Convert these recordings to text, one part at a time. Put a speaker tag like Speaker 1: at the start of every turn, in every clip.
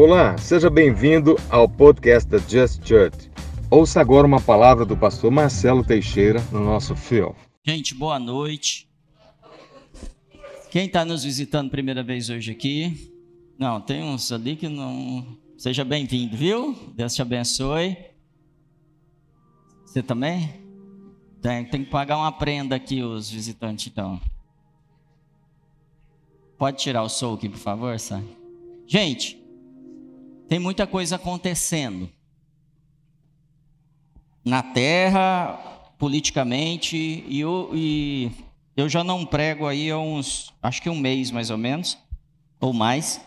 Speaker 1: Olá, seja bem-vindo ao podcast da Just Church. Ouça agora uma palavra do pastor Marcelo Teixeira no nosso fio.
Speaker 2: Gente, boa noite. Quem está nos visitando primeira vez hoje aqui? Não, tem uns ali que não. Seja bem-vindo, viu? Deus te abençoe. Você também? Tem, tem que pagar uma prenda aqui, os visitantes, então. Pode tirar o som aqui, por favor, sai. Gente, tem muita coisa acontecendo na terra, politicamente, e eu, e eu já não prego aí há uns, acho que um mês mais ou menos, ou mais.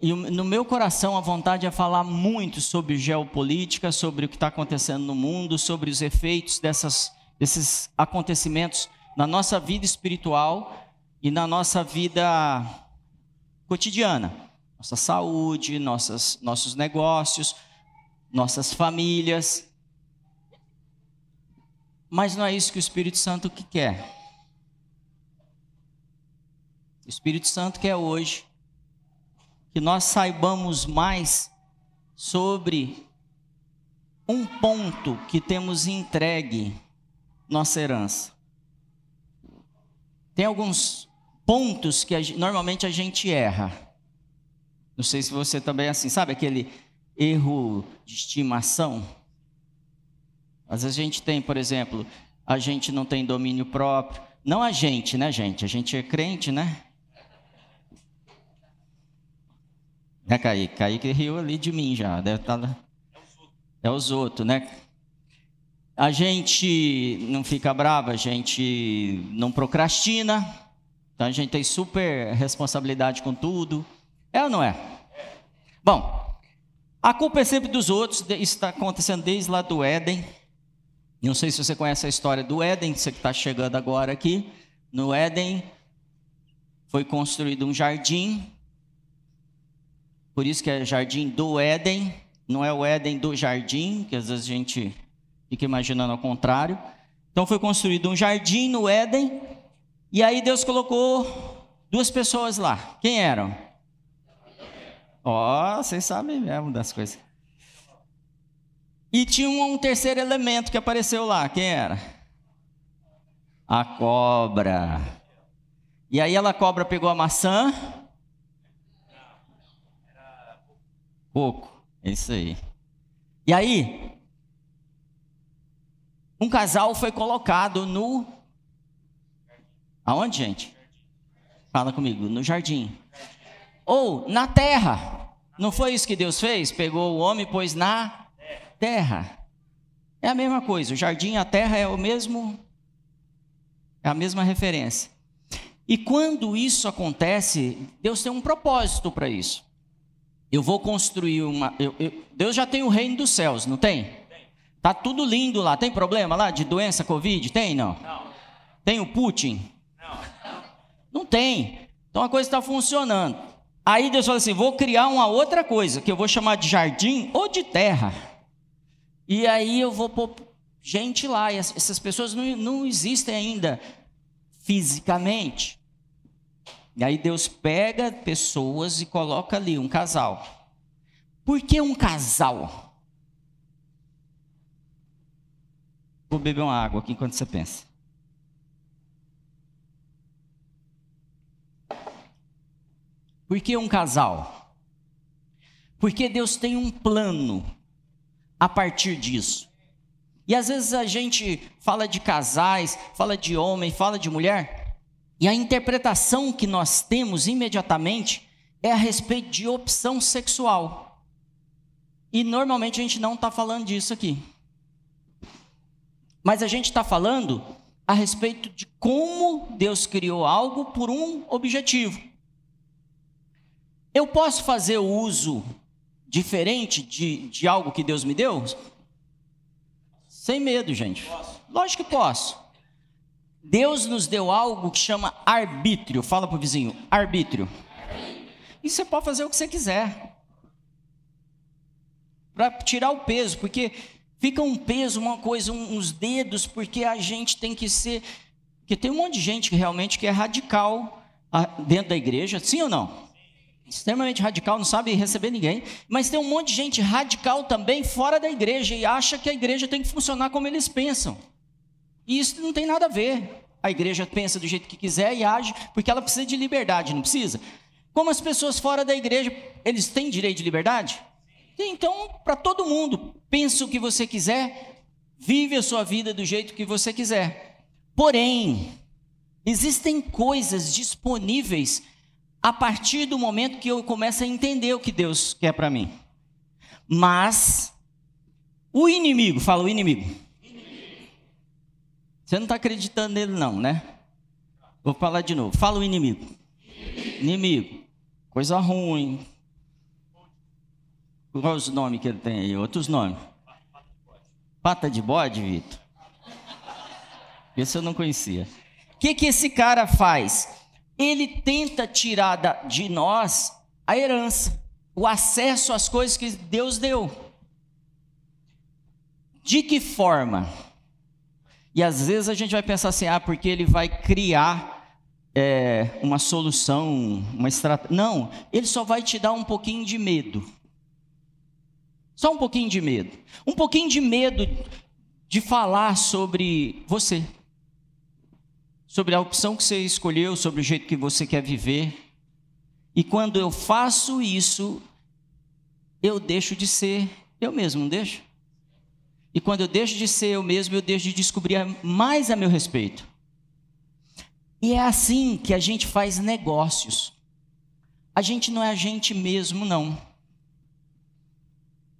Speaker 2: E no meu coração a vontade é falar muito sobre geopolítica, sobre o que está acontecendo no mundo, sobre os efeitos dessas, desses acontecimentos na nossa vida espiritual e na nossa vida cotidiana, nossa saúde, nossas, nossos negócios, nossas famílias. Mas não é isso que o Espírito Santo que quer. O Espírito Santo quer hoje que nós saibamos mais sobre um ponto que temos entregue nossa herança. Tem alguns pontos que a, normalmente a gente erra. Não sei se você também é assim, sabe aquele erro de estimação? Às vezes a gente tem, por exemplo, a gente não tem domínio próprio. Não a gente, né, gente? A gente é crente, né? É, Kaique? Kaique riu ali de mim já. Deve estar... Tá é os outros, né? A gente não fica brava, a gente não procrastina. Então a gente tem super responsabilidade com tudo. É ou não é? Bom, a culpa é sempre dos outros. Isso está acontecendo desde lá do Éden. Não sei se você conhece a história do Éden, você que está chegando agora aqui. No Éden foi construído um jardim. Por isso que é jardim do Éden. Não é o Éden do jardim, que às vezes a gente fica imaginando ao contrário. Então foi construído um jardim no Éden e aí Deus colocou duas pessoas lá. Quem eram? Ó, oh, vocês sabem mesmo das coisas. E tinha um, terceiro elemento que apareceu lá. Quem era? A cobra. E aí ela cobra pegou a maçã. Pouco. É isso aí. E aí, um casal foi colocado no Aonde, gente? Fala comigo, no jardim. Ou na terra. Não foi isso que Deus fez? Pegou o homem e pôs na terra. É a mesma coisa. O jardim e a terra é o mesmo é a mesma referência. E quando isso acontece, Deus tem um propósito para isso. Eu vou construir uma. Eu, eu, Deus já tem o reino dos céus, não tem? Tá tudo lindo lá. Tem problema lá de doença, Covid? Tem não? não. Tem o Putin? Não tem. Então a coisa está funcionando. Aí Deus fala assim: vou criar uma outra coisa, que eu vou chamar de jardim ou de terra. E aí eu vou pôr gente lá, e essas pessoas não, não existem ainda fisicamente. E aí Deus pega pessoas e coloca ali um casal. Por que um casal? Vou beber uma água aqui enquanto você pensa. Por que um casal? Porque Deus tem um plano a partir disso. E às vezes a gente fala de casais, fala de homem, fala de mulher, e a interpretação que nós temos imediatamente é a respeito de opção sexual. E normalmente a gente não está falando disso aqui. Mas a gente está falando a respeito de como Deus criou algo por um objetivo. Eu posso fazer o uso diferente de, de algo que Deus me deu? Sem medo, gente. Lógico que posso. Deus nos deu algo que chama arbítrio. Fala para o vizinho, arbítrio. E você pode fazer o que você quiser. Para tirar o peso, porque fica um peso, uma coisa, uns dedos, porque a gente tem que ser. Porque tem um monte de gente que realmente que é radical ah, dentro da igreja, sim ou não? Extremamente radical, não sabe receber ninguém, mas tem um monte de gente radical também fora da igreja e acha que a igreja tem que funcionar como eles pensam. E isso não tem nada a ver. A igreja pensa do jeito que quiser e age porque ela precisa de liberdade, não precisa? Como as pessoas fora da igreja, eles têm direito de liberdade? Então, para todo mundo, pensa o que você quiser, vive a sua vida do jeito que você quiser. Porém, existem coisas disponíveis a partir do momento que eu começo a entender o que Deus quer para mim. Mas o inimigo, fala o inimigo. Você não está acreditando nele, não, né? Vou falar de novo. Fala o inimigo. Inimigo. Coisa ruim. Qual os nomes que ele tem aí? Outros nomes. Pata de bode, Vitor? Esse eu não conhecia. O que, que esse cara faz? Ele tenta tirar de nós a herança, o acesso às coisas que Deus deu. De que forma? E às vezes a gente vai pensar assim, ah, porque ele vai criar é, uma solução, uma estratégia. Não, ele só vai te dar um pouquinho de medo. Só um pouquinho de medo. Um pouquinho de medo de falar sobre você sobre a opção que você escolheu, sobre o jeito que você quer viver. E quando eu faço isso, eu deixo de ser eu mesmo, não deixo? E quando eu deixo de ser eu mesmo, eu deixo de descobrir mais a meu respeito. E é assim que a gente faz negócios. A gente não é a gente mesmo, não.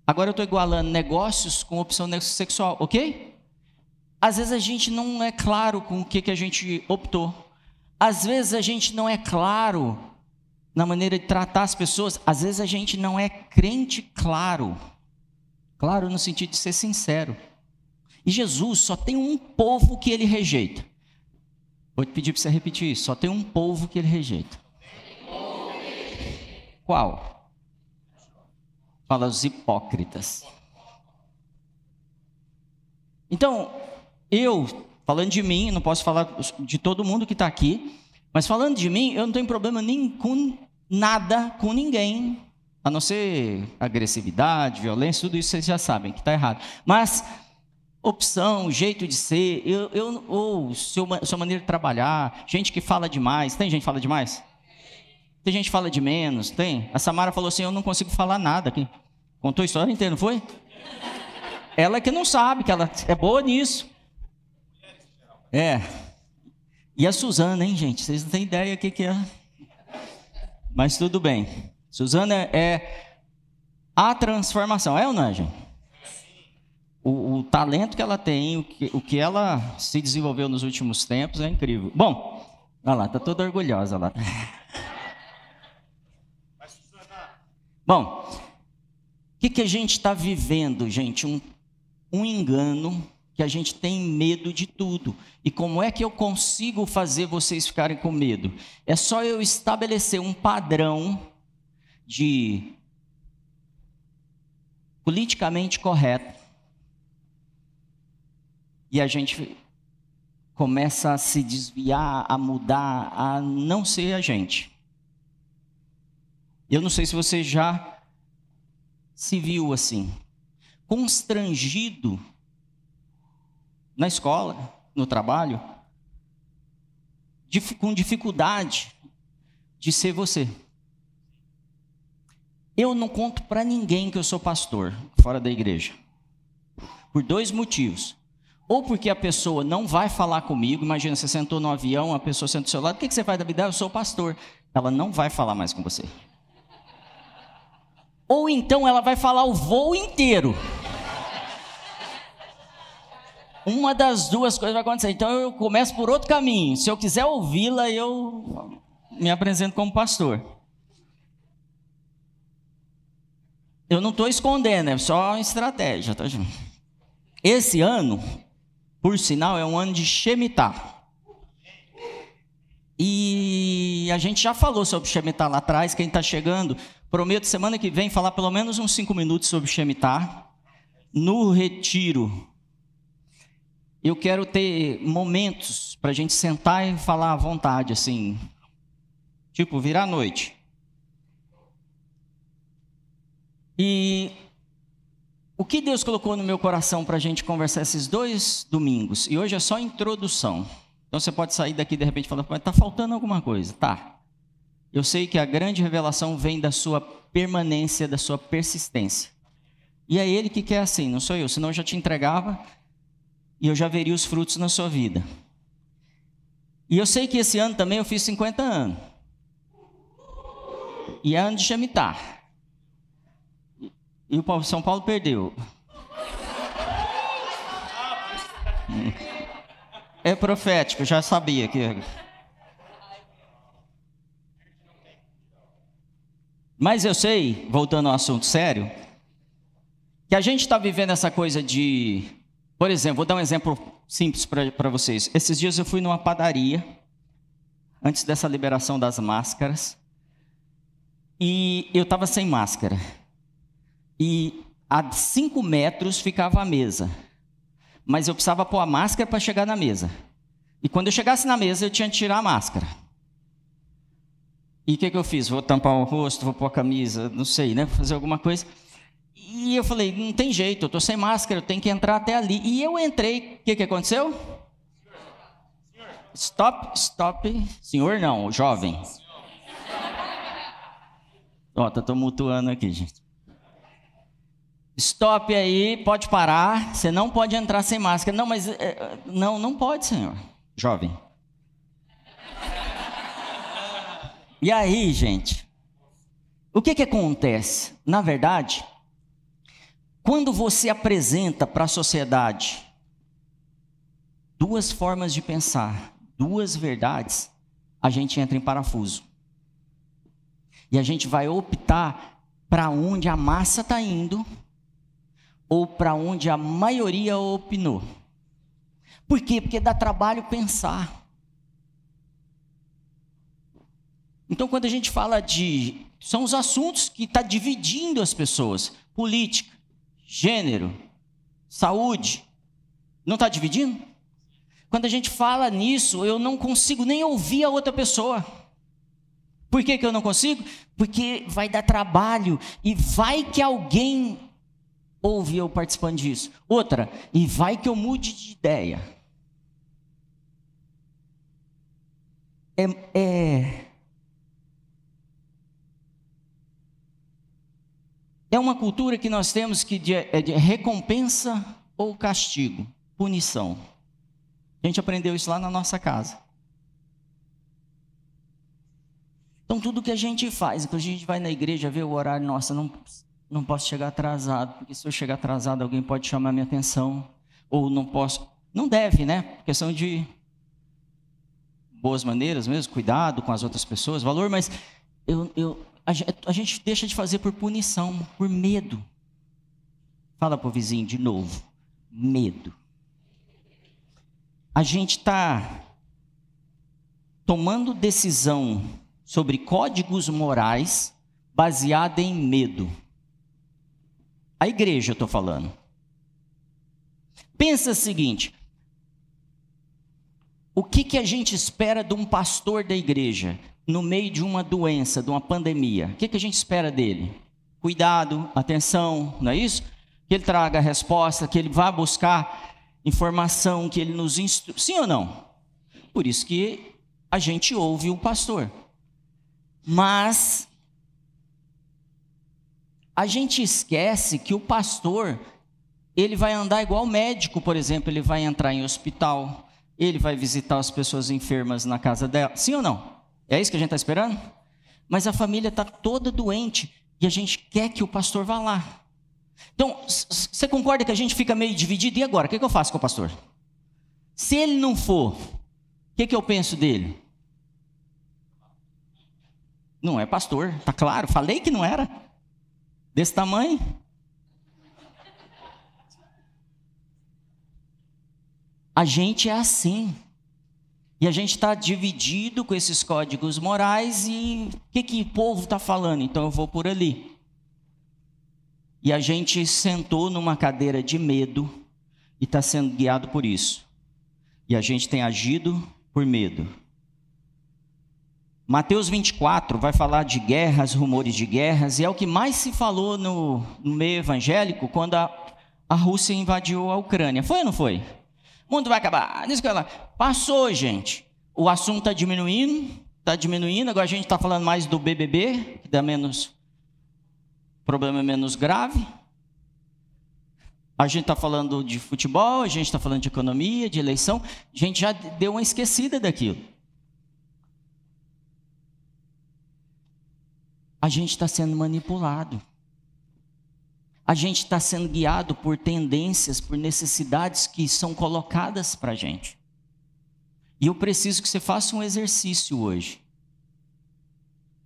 Speaker 2: Agora eu estou igualando negócios com opção sexual, ok? Às vezes a gente não é claro com o que, que a gente optou. Às vezes a gente não é claro na maneira de tratar as pessoas. Às vezes a gente não é crente claro. Claro no sentido de ser sincero. E Jesus só tem um povo que ele rejeita. Vou te pedir para você repetir isso. Só tem um povo que ele rejeita. Qual? Fala os hipócritas. Então, eu, falando de mim, não posso falar de todo mundo que está aqui, mas falando de mim, eu não tenho problema nem com nada com ninguém, a não ser agressividade, violência, tudo isso vocês já sabem que está errado. Mas opção, jeito de ser, eu, eu, ou seu, sua maneira de trabalhar, gente que fala demais, tem gente que fala demais? Tem gente que fala de menos, tem? A Samara falou assim, eu não consigo falar nada aqui. Contou a história inteira, não foi? Ela que não sabe, que ela é boa nisso. É. E a Suzana, hein, gente? Vocês não têm ideia o que, que é. Mas tudo bem. Suzana é a transformação, é ou não é, gente? O, o, talento que ela tem, o que, o que ela se desenvolveu nos últimos tempos é incrível. Bom, olha lá, tá toda orgulhosa lá. Bom, o que, que a gente está vivendo, gente? Um, um engano que a gente tem medo de tudo. E como é que eu consigo fazer vocês ficarem com medo? É só eu estabelecer um padrão de politicamente correto. E a gente começa a se desviar, a mudar, a não ser a gente. Eu não sei se você já se viu assim, constrangido na escola, no trabalho, com dificuldade de ser você. Eu não conto para ninguém que eu sou pastor fora da igreja. Por dois motivos. Ou porque a pessoa não vai falar comigo, imagina, você sentou no avião, a pessoa senta do seu lado, o que você faz da vida? Eu sou pastor. Ela não vai falar mais com você. Ou então ela vai falar o voo inteiro uma das duas coisas vai acontecer. Então eu começo por outro caminho. Se eu quiser ouvi-la, eu me apresento como pastor. Eu não estou escondendo, é só estratégia, tá, gente? Esse ano, por sinal, é um ano de Shemitah. E a gente já falou sobre Shemitah lá atrás, quem está chegando, prometo semana que vem falar pelo menos uns cinco minutos sobre Shemitah. No retiro eu quero ter momentos para a gente sentar e falar à vontade, assim, tipo, virar a noite. E o que Deus colocou no meu coração para a gente conversar esses dois domingos? E hoje é só introdução. Então você pode sair daqui de repente e falar, mas está faltando alguma coisa. Tá. Eu sei que a grande revelação vem da sua permanência, da sua persistência. E é Ele que quer assim, não sou eu, senão eu já te entregava e eu já veria os frutos na sua vida. E eu sei que esse ano também eu fiz 50 anos. E é ano de Shemitah. E o São Paulo perdeu. É profético, já sabia que. Mas eu sei, voltando ao assunto sério, que a gente está vivendo essa coisa de. Por exemplo, vou dar um exemplo simples para vocês. Esses dias eu fui numa padaria, antes dessa liberação das máscaras, e eu estava sem máscara. E a cinco metros ficava a mesa. Mas eu precisava pôr a máscara para chegar na mesa. E quando eu chegasse na mesa, eu tinha que tirar a máscara. E o que, que eu fiz? Vou tampar o rosto, vou pôr a camisa, não sei, né? Fazer alguma coisa. E eu falei, não tem jeito, eu estou sem máscara, eu tenho que entrar até ali. E eu entrei, o que, que aconteceu? Stop, stop. Senhor não, jovem. Ó, tá tumultuando aqui, gente. Stop aí, pode parar. Você não pode entrar sem máscara. Não, mas é, não, não pode, senhor. Jovem. E aí, gente, o que, que acontece? Na verdade, quando você apresenta para a sociedade duas formas de pensar, duas verdades, a gente entra em parafuso. E a gente vai optar para onde a massa está indo ou para onde a maioria opinou. Por quê? Porque dá trabalho pensar. Então, quando a gente fala de. São os assuntos que está dividindo as pessoas: política, gênero, saúde. Não está dividindo? Quando a gente fala nisso, eu não consigo nem ouvir a outra pessoa. Por que, que eu não consigo? Porque vai dar trabalho e vai que alguém ouve eu participando disso. Outra, e vai que eu mude de ideia. É, é, É uma cultura que nós temos que de, é de recompensa ou castigo, punição. A gente aprendeu isso lá na nossa casa. Então, tudo que a gente faz, quando a gente vai na igreja ver o horário, nossa, não, não posso chegar atrasado, porque se eu chegar atrasado, alguém pode chamar minha atenção, ou não posso. Não deve, né? Questão de boas maneiras mesmo, cuidado com as outras pessoas, valor, mas eu, eu, a gente deixa de fazer por punição, por medo. Fala para o vizinho de novo: medo. A gente está tomando decisão sobre códigos morais baseada em medo. A igreja, eu estou falando. Pensa o seguinte: o que, que a gente espera de um pastor da igreja? No meio de uma doença, de uma pandemia, o que, que a gente espera dele? Cuidado, atenção, não é isso? Que ele traga a resposta, que ele vá buscar informação, que ele nos instrua. Sim ou não? Por isso que a gente ouve o pastor. Mas a gente esquece que o pastor, ele vai andar igual médico, por exemplo, ele vai entrar em hospital, ele vai visitar as pessoas enfermas na casa dela. Sim ou não? É isso que a gente está esperando? Mas a família está toda doente e a gente quer que o pastor vá lá. Então, você concorda que a gente fica meio dividido? E agora? O que, que eu faço com o pastor? Se ele não for, o que, que eu penso dele? Não é pastor, tá claro. Falei que não era. Desse tamanho. A gente é assim. E a gente está dividido com esses códigos morais e o que, que o povo está falando? Então eu vou por ali. E a gente sentou numa cadeira de medo e está sendo guiado por isso. E a gente tem agido por medo. Mateus 24 vai falar de guerras, rumores de guerras, e é o que mais se falou no, no meio evangélico quando a, a Rússia invadiu a Ucrânia. Foi ou não foi? O mundo vai acabar. Passou, gente. O assunto está diminuindo, está diminuindo. Agora a gente está falando mais do BBB, que dá menos problema menos grave. A gente está falando de futebol, a gente está falando de economia, de eleição. A gente já deu uma esquecida daquilo. a gente está sendo manipulado. A gente está sendo guiado por tendências, por necessidades que são colocadas para a gente. E eu preciso que você faça um exercício hoje.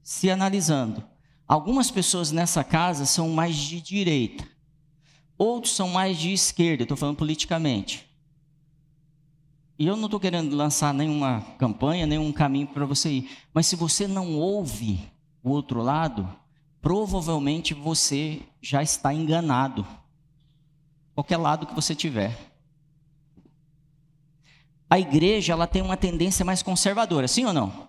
Speaker 2: Se analisando. Algumas pessoas nessa casa são mais de direita, outros são mais de esquerda, estou falando politicamente. E eu não estou querendo lançar nenhuma campanha, nenhum caminho para você ir. Mas se você não ouve o outro lado, provavelmente você já está enganado. Qualquer lado que você tiver. A igreja ela tem uma tendência mais conservadora, sim ou não?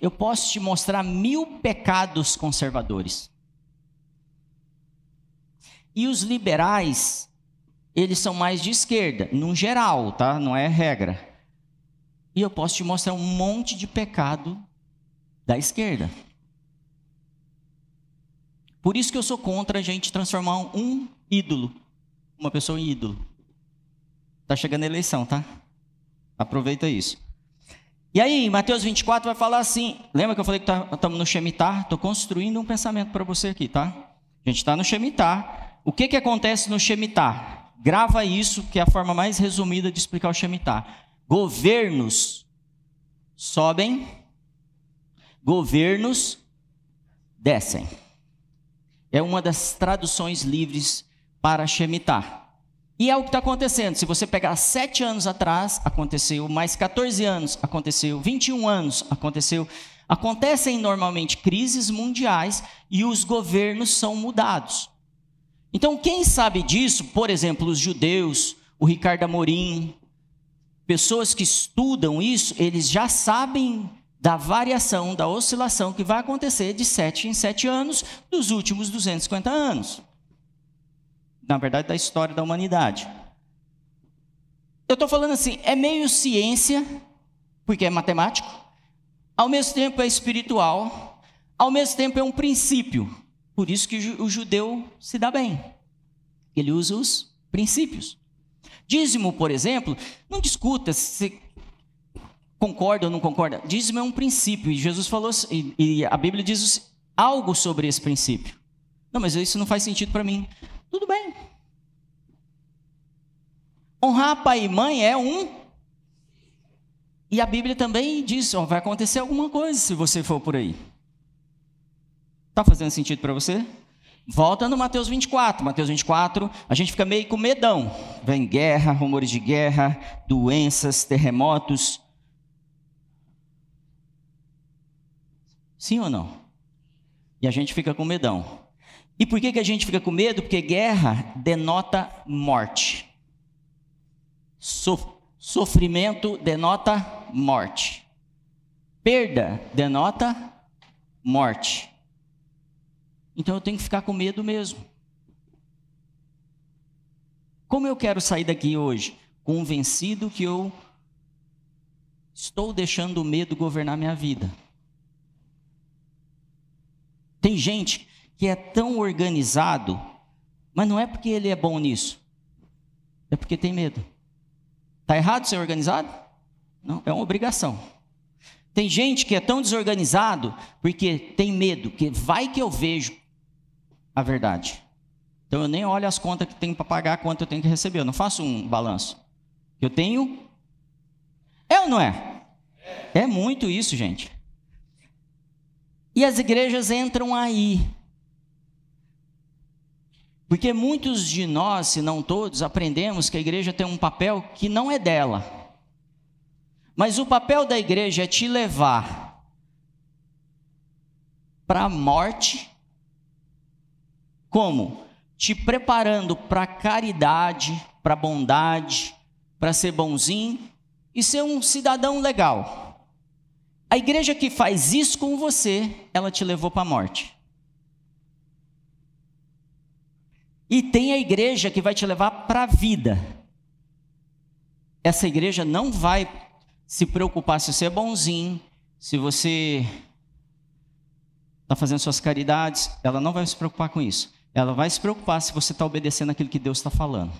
Speaker 2: Eu posso te mostrar mil pecados conservadores. E os liberais, eles são mais de esquerda, no geral, tá? Não é regra. E eu posso te mostrar um monte de pecado da esquerda. Por isso que eu sou contra a gente transformar um ídolo, uma pessoa em ídolo. Tá chegando a eleição, tá? Aproveita isso. E aí, Mateus 24 vai falar assim. Lembra que eu falei que estamos tá, no Shemitah? Estou construindo um pensamento para você aqui, tá? A gente está no Shemitah. O que, que acontece no Shemitah? Grava isso, que é a forma mais resumida de explicar o Shemitah. Governos sobem, governos descem. É uma das traduções livres para Shemitah. E é o que está acontecendo. Se você pegar sete anos atrás, aconteceu, mais 14 anos, aconteceu, 21 anos, aconteceu. Acontecem normalmente crises mundiais e os governos são mudados. Então, quem sabe disso, por exemplo, os judeus, o Ricardo Amorim, pessoas que estudam isso, eles já sabem da variação, da oscilação que vai acontecer de sete em sete anos dos últimos 250 anos. Na verdade, da história da humanidade. Eu estou falando assim, é meio ciência, porque é matemático, ao mesmo tempo é espiritual, ao mesmo tempo é um princípio. Por isso que o judeu se dá bem. Ele usa os princípios. Dízimo, por exemplo, não discuta se concorda ou não concorda? Dízimo é um princípio, e Jesus falou, e, e a Bíblia diz algo sobre esse princípio. Não, mas isso não faz sentido para mim. Tudo bem. Honrar pai e mãe é um. E a Bíblia também diz: ó, vai acontecer alguma coisa se você for por aí. Está fazendo sentido para você? Volta no Mateus 24. Mateus 24, a gente fica meio com medão. Vem guerra, rumores de guerra, doenças, terremotos. Sim ou não? E a gente fica com medão. E por que, que a gente fica com medo? Porque guerra denota morte. sofrimento denota morte. Perda denota morte. Então eu tenho que ficar com medo mesmo. Como eu quero sair daqui hoje? Convencido que eu estou deixando o medo governar minha vida. Tem gente que é tão organizado, mas não é porque ele é bom nisso, é porque tem medo. Está errado ser organizado? Não, é uma obrigação. Tem gente que é tão desorganizado porque tem medo, que vai que eu vejo a verdade. Então eu nem olho as contas que tenho para pagar, quanto eu tenho que receber. Eu não faço um balanço. Eu tenho. É ou não é? É muito isso, gente. E as igrejas entram aí. Porque muitos de nós, se não todos, aprendemos que a igreja tem um papel que não é dela. Mas o papel da igreja é te levar para a morte. Como? Te preparando para caridade, para bondade, para ser bonzinho e ser um cidadão legal. A igreja que faz isso com você, ela te levou para a morte. E tem a igreja que vai te levar para a vida. Essa igreja não vai se preocupar se você é bonzinho, se você está fazendo suas caridades, ela não vai se preocupar com isso. Ela vai se preocupar se você está obedecendo aquilo que Deus está falando.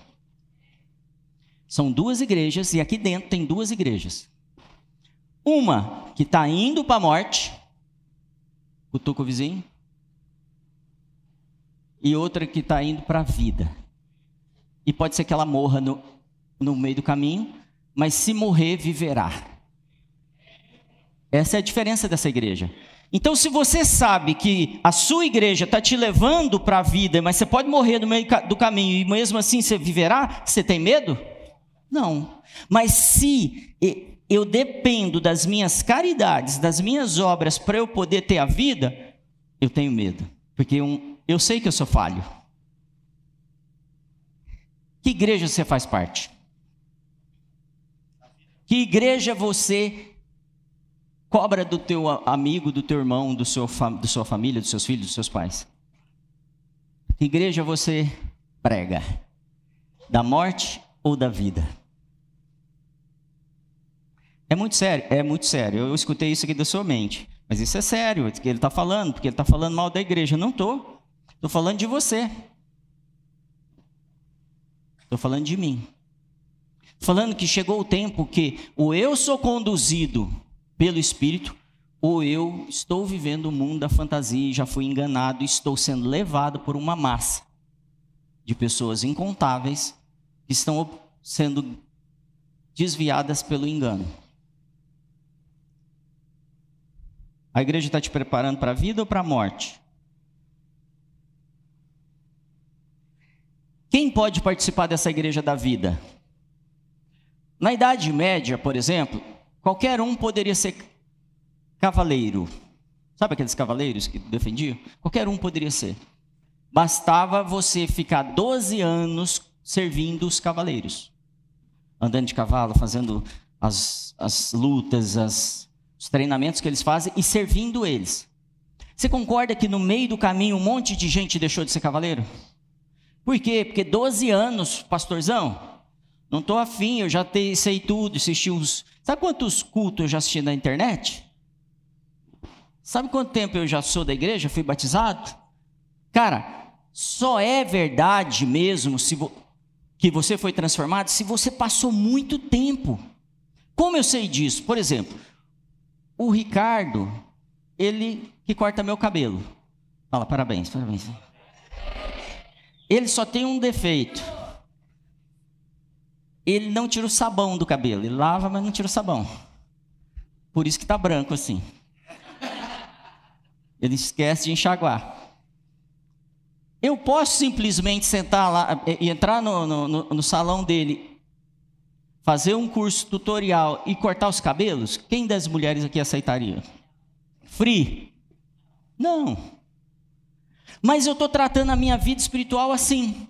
Speaker 2: São duas igrejas, e aqui dentro tem duas igrejas. Uma que está indo para a morte, cutuca o vizinho, e outra que está indo para a vida. E pode ser que ela morra no, no meio do caminho, mas se morrer, viverá. Essa é a diferença dessa igreja. Então, se você sabe que a sua igreja está te levando para a vida, mas você pode morrer no meio do caminho e mesmo assim você viverá, você tem medo? Não. Mas se eu dependo das minhas caridades, das minhas obras para eu poder ter a vida, eu tenho medo, porque eu, eu sei que eu sou falho. Que igreja você faz parte? Que igreja você cobra do teu amigo, do teu irmão, do seu, da sua família, dos seus filhos, dos seus pais? Que igreja você prega? Da morte ou da vida? É muito sério, é muito sério. Eu escutei isso aqui da sua mente. Mas isso é sério, que ele está falando, porque ele está falando mal da igreja. não estou. Estou falando de você. Estou falando de mim. Falando que chegou o tempo que ou eu sou conduzido pelo Espírito, ou eu estou vivendo o mundo da fantasia e já fui enganado e estou sendo levado por uma massa de pessoas incontáveis que estão sendo desviadas pelo engano. A igreja está te preparando para a vida ou para a morte? Quem pode participar dessa igreja da vida? Na Idade Média, por exemplo, qualquer um poderia ser cavaleiro. Sabe aqueles cavaleiros que defendiam? Qualquer um poderia ser. Bastava você ficar 12 anos servindo os cavaleiros. Andando de cavalo, fazendo as, as lutas, as, os treinamentos que eles fazem e servindo eles. Você concorda que no meio do caminho um monte de gente deixou de ser cavaleiro? Por quê? Porque 12 anos, pastorzão, não estou afim, eu já sei tudo, assisti uns. Sabe quantos cultos eu já assisti na internet? Sabe quanto tempo eu já sou da igreja, fui batizado? Cara, só é verdade mesmo se vo... que você foi transformado se você passou muito tempo. Como eu sei disso? Por exemplo, o Ricardo, ele que corta meu cabelo. Fala, parabéns, parabéns. Ele só tem um defeito. Ele não tira o sabão do cabelo. Ele lava, mas não tira o sabão. Por isso que tá branco assim. Ele esquece de enxaguar. Eu posso simplesmente sentar lá e entrar no, no, no salão dele fazer um curso tutorial e cortar os cabelos, quem das mulheres aqui aceitaria? Free? Não. Mas eu estou tratando a minha vida espiritual assim.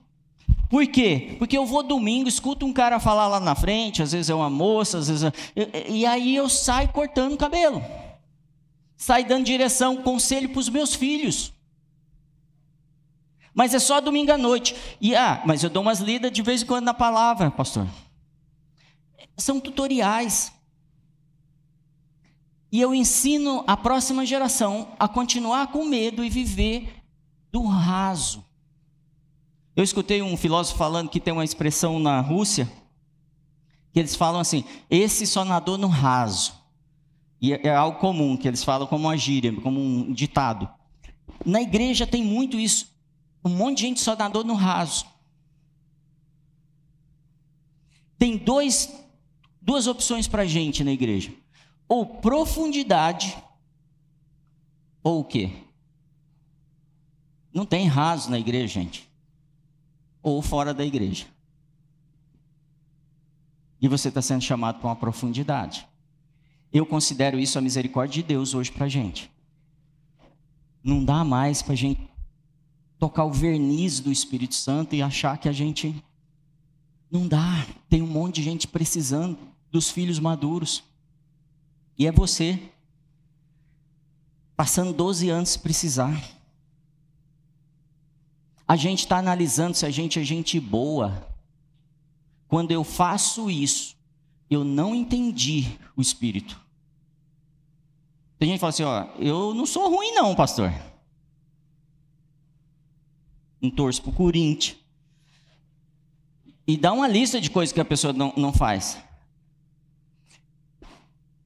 Speaker 2: Por quê? Porque eu vou domingo, escuto um cara falar lá na frente, às vezes é uma moça, às vezes é... e aí eu saio cortando o cabelo. Saio dando direção, conselho para os meus filhos. Mas é só domingo à noite. E ah, mas eu dou umas lidas de vez em quando na palavra, pastor são tutoriais. E eu ensino a próxima geração a continuar com medo e viver do raso. Eu escutei um filósofo falando que tem uma expressão na Rússia que eles falam assim: esse só nadou no raso. E é, é algo comum, que eles falam como uma gíria, como um ditado. Na igreja tem muito isso. Um monte de gente só nadou no raso. Tem dois duas opções para a gente na igreja: ou profundidade, ou o quê? Não tem raso na igreja, gente. Ou fora da igreja. E você está sendo chamado para uma profundidade. Eu considero isso a misericórdia de Deus hoje para a gente. Não dá mais para a gente tocar o verniz do Espírito Santo e achar que a gente. Não dá. Tem um monte de gente precisando dos filhos maduros. E é você. Passando 12 anos se precisar. A gente está analisando se a gente é gente boa. Quando eu faço isso, eu não entendi o Espírito. Tem gente que fala assim: ó, eu não sou ruim, não, pastor. Não torço para o Corinthians. E dá uma lista de coisas que a pessoa não, não faz.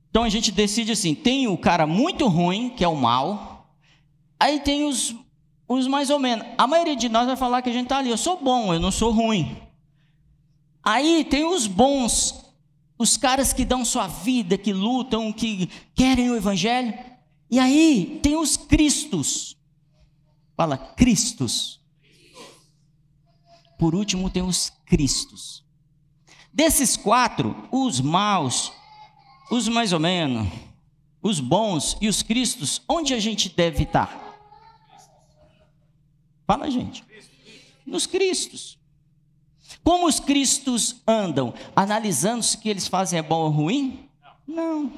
Speaker 2: Então a gente decide assim: tem o cara muito ruim, que é o mal, aí tem os, os mais ou menos. A maioria de nós vai falar que a gente está ali, eu sou bom, eu não sou ruim. Aí tem os bons, os caras que dão sua vida, que lutam, que querem o evangelho. E aí tem os cristos. Fala, cristos. Por último tem os cristos. Desses quatro, os maus os mais ou menos, os bons e os cristos, onde a gente deve estar? Fala, gente. Nos cristos. Como os cristos andam? Analisando se o que eles fazem é bom ou ruim? Não.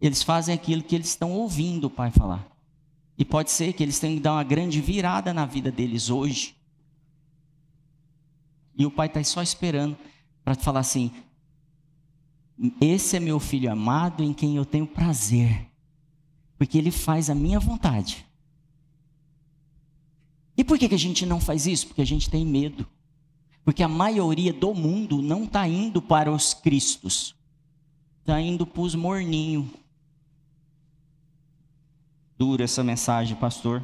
Speaker 2: Eles fazem aquilo que eles estão ouvindo o Pai falar. E pode ser que eles tenham que dar uma grande virada na vida deles hoje. E o Pai está só esperando para falar assim: esse é meu filho amado em quem eu tenho prazer, porque ele faz a minha vontade. E por que, que a gente não faz isso? Porque a gente tem medo. Porque a maioria do mundo não está indo para os cristos, está indo para os morninhos. Dura essa mensagem, pastor.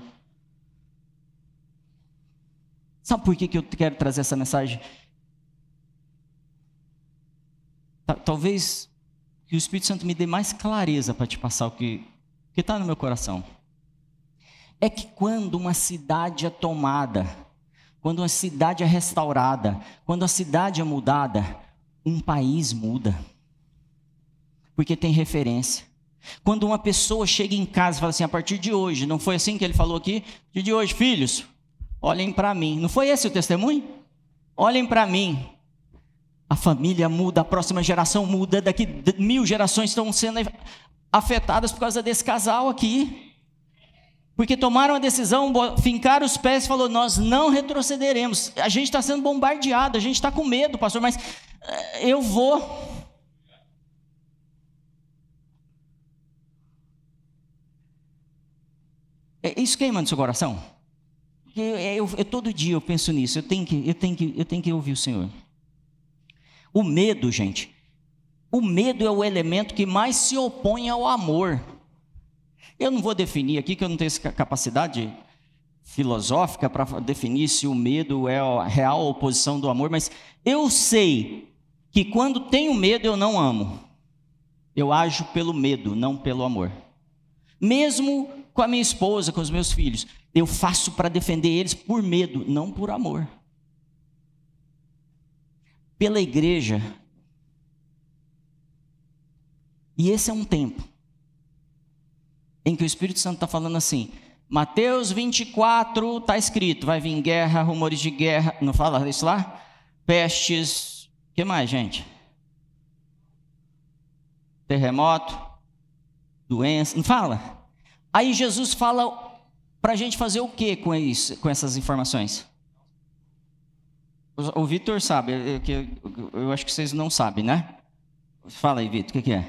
Speaker 2: Sabe por que, que eu quero trazer essa mensagem? Talvez que o Espírito Santo me dê mais clareza para te passar o que está no meu coração. É que quando uma cidade é tomada, quando uma cidade é restaurada, quando a cidade é mudada, um país muda. Porque tem referência. Quando uma pessoa chega em casa e fala assim, a partir de hoje, não foi assim que ele falou aqui? A partir de hoje, filhos, olhem para mim. Não foi esse o testemunho? Olhem para mim. A família muda, a próxima geração muda, daqui mil gerações estão sendo afetadas por causa desse casal aqui. Porque tomaram a decisão, fincaram os pés e falou: Nós não retrocederemos. A gente está sendo bombardeado, a gente está com medo, pastor, mas eh, eu vou. É, isso queima no seu coração? Eu, eu, eu, todo dia eu penso nisso, eu tenho que, eu tenho que, eu tenho que ouvir o Senhor. O medo, gente, o medo é o elemento que mais se opõe ao amor. Eu não vou definir aqui, que eu não tenho essa capacidade filosófica para definir se o medo é a real oposição do amor, mas eu sei que quando tenho medo eu não amo. Eu ajo pelo medo, não pelo amor. Mesmo com a minha esposa, com os meus filhos, eu faço para defender eles por medo, não por amor pela igreja. E esse é um tempo em que o Espírito Santo está falando assim. Mateus 24 está escrito: vai vir guerra, rumores de guerra. Não fala isso lá? Pestes. O que mais, gente? Terremoto, doença. Não fala? Aí Jesus fala para a gente fazer o que com, isso, com essas informações? O Vitor sabe, eu, eu, acho que vocês não sabem, né? Fala aí, Vitor, o que, que, é?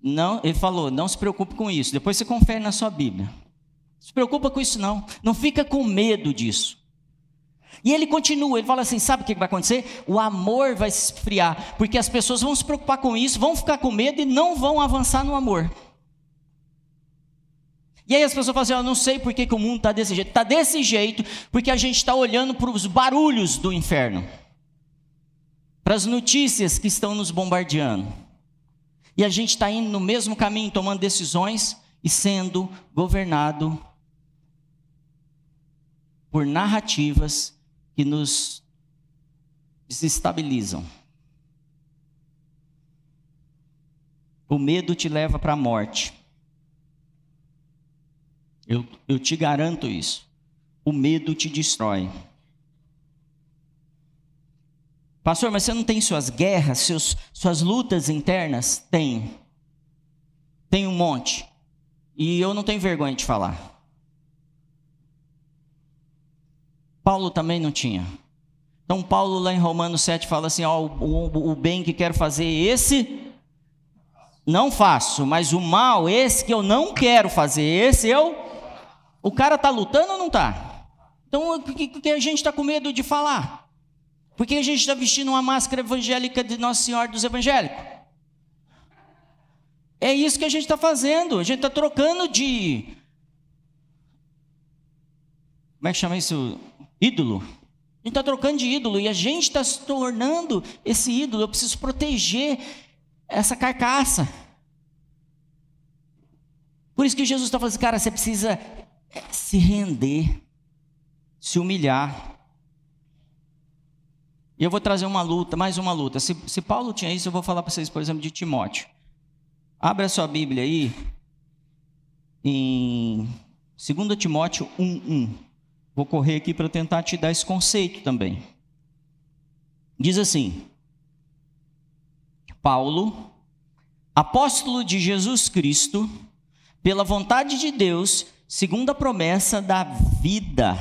Speaker 2: Não, ele falou, não se preocupe com isso. Depois você confere na sua Bíblia. Não se preocupa com isso, não. Não fica com medo disso. E ele continua, ele fala assim: sabe o que vai acontecer? O amor vai se esfriar, porque as pessoas vão se preocupar com isso, vão ficar com medo e não vão avançar no amor. E aí as pessoas falam assim: Eu não sei por que, que o mundo está desse jeito. Está desse jeito porque a gente está olhando para os barulhos do inferno, para as notícias que estão nos bombardeando. E a gente está indo no mesmo caminho, tomando decisões e sendo governado por narrativas que nos desestabilizam. O medo te leva para a morte. Eu, eu te garanto isso. O medo te destrói. Pastor, mas você não tem suas guerras, seus, suas lutas internas? Tem. Tem um monte. E eu não tenho vergonha de falar. Paulo também não tinha. Então, Paulo, lá em Romanos 7, fala assim: ó, o, o bem que quero fazer, esse não faço, mas o mal, esse que eu não quero fazer, esse eu. O cara está lutando ou não está? Então, por que, a gente está com medo de falar? Por que a gente está vestindo uma máscara evangélica de Nossa Senhora dos Evangélicos? É isso que a gente está fazendo. A gente está trocando de. Como é que chama isso? Ídolo gente está trocando de ídolo e a gente está se tornando esse ídolo. Eu preciso proteger essa carcaça. Por isso que Jesus está falando assim, cara, você precisa é, se render, se humilhar. E eu vou trazer uma luta, mais uma luta. Se, se Paulo tinha isso, eu vou falar para vocês, por exemplo, de Timóteo. Abra a sua Bíblia aí, em 2 Timóteo 1,1. Vou correr aqui para tentar te dar esse conceito também. Diz assim: Paulo, apóstolo de Jesus Cristo, pela vontade de Deus, segundo a promessa da vida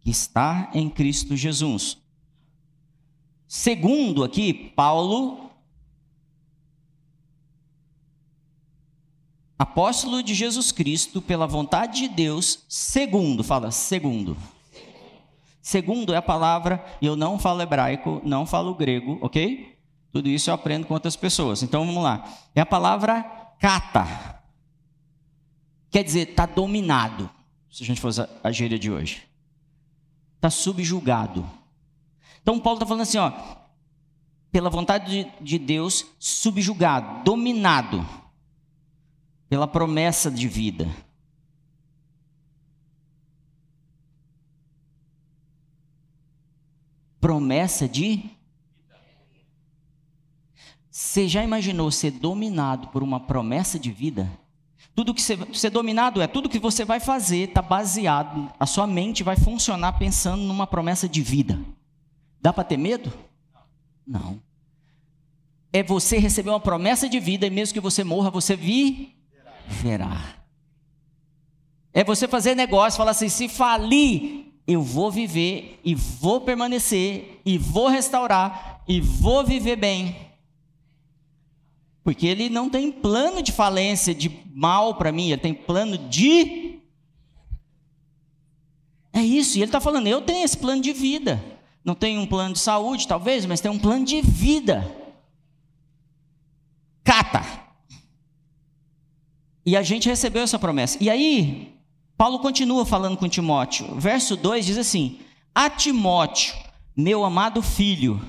Speaker 2: que está em Cristo Jesus. Segundo aqui, Paulo apóstolo de Jesus Cristo, pela vontade de Deus, segundo, fala segundo. Segundo é a palavra, e eu não falo hebraico, não falo grego, ok? Tudo isso eu aprendo com outras pessoas. Então vamos lá. É a palavra kata. Quer dizer, está dominado, se a gente fosse a gíria de hoje. Está subjugado. Então Paulo está falando assim, ó, pela vontade de, de Deus, subjugado, dominado pela promessa de vida. Promessa de. Você já imaginou ser dominado por uma promessa de vida? Tudo que ser dominado é tudo que você vai fazer está baseado, a sua mente vai funcionar pensando numa promessa de vida. Dá para ter medo? Não. É você receber uma promessa de vida e mesmo que você morra, você vi verá. É você fazer negócio, falar assim: se falir, eu vou viver e vou permanecer e vou restaurar e vou viver bem. Porque ele não tem plano de falência, de mal para mim, ele tem plano de. É isso, e ele está falando: eu tenho esse plano de vida. Não tenho um plano de saúde, talvez, mas tem um plano de vida. Cata. E a gente recebeu essa promessa. E aí, Paulo continua falando com Timóteo. Verso 2 diz assim: A Timóteo, meu amado filho,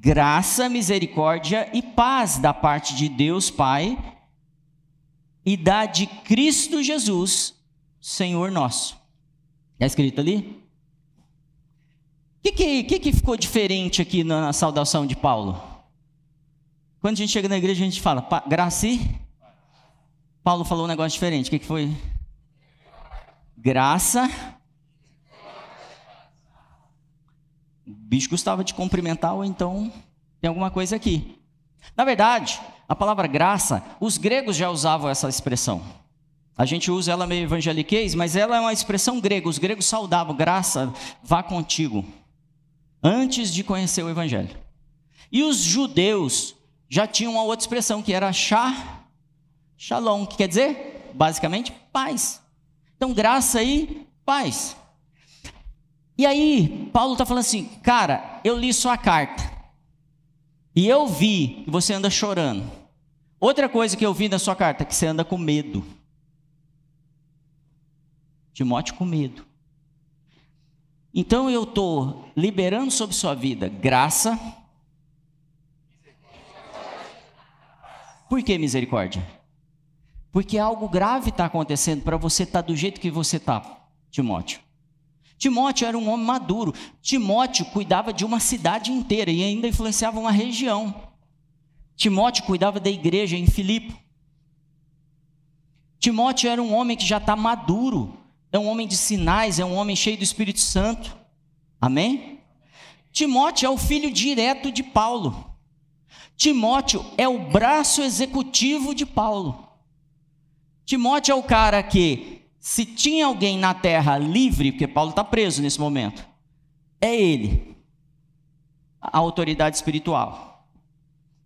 Speaker 2: graça, misericórdia e paz da parte de Deus Pai e da de Cristo Jesus, Senhor nosso. Está escrito ali? O que, que, que, que ficou diferente aqui na saudação de Paulo? Quando a gente chega na igreja, a gente fala, graça e Paulo falou um negócio diferente. O que, que foi? Graça. Bicho gostava de cumprimentar, ou então tem alguma coisa aqui. Na verdade, a palavra graça, os gregos já usavam essa expressão. A gente usa ela meio evangeliquez, mas ela é uma expressão grega. Os gregos saudavam, graça, vá contigo. Antes de conhecer o evangelho. E os judeus já tinham uma outra expressão, que era chá Shalom, que quer dizer? Basicamente, paz. Então, graça e paz. E aí, Paulo está falando assim, cara, eu li sua carta. E eu vi que você anda chorando. Outra coisa que eu vi na sua carta, que você anda com medo. Timóteo com medo. Então eu estou liberando sobre sua vida graça. Por que misericórdia? Porque algo grave está acontecendo para você estar tá do jeito que você está, Timóteo. Timóteo era um homem maduro. Timóteo cuidava de uma cidade inteira e ainda influenciava uma região. Timóteo cuidava da igreja em Filipe. Timóteo era um homem que já está maduro, é um homem de sinais, é um homem cheio do Espírito Santo. Amém? Timóteo é o filho direto de Paulo. Timóteo é o braço executivo de Paulo. Timóteo é o cara que, se tinha alguém na terra livre, porque Paulo está preso nesse momento, é ele, a autoridade espiritual.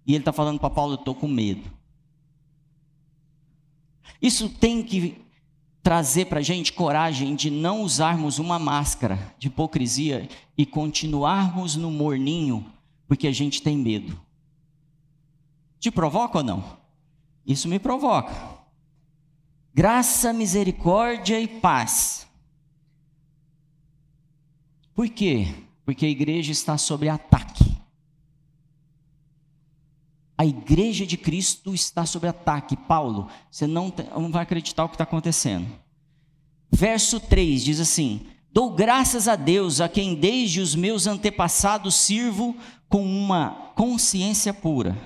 Speaker 2: E ele está falando para Paulo: eu estou com medo. Isso tem que trazer para a gente coragem de não usarmos uma máscara de hipocrisia e continuarmos no morninho porque a gente tem medo. Te provoca ou não? Isso me provoca. Graça, misericórdia e paz. Por quê? Porque a igreja está sob ataque. A igreja de Cristo está sob ataque. Paulo, você não, não vai acreditar o que está acontecendo. Verso 3 diz assim: Dou graças a Deus, a quem desde os meus antepassados sirvo com uma consciência pura,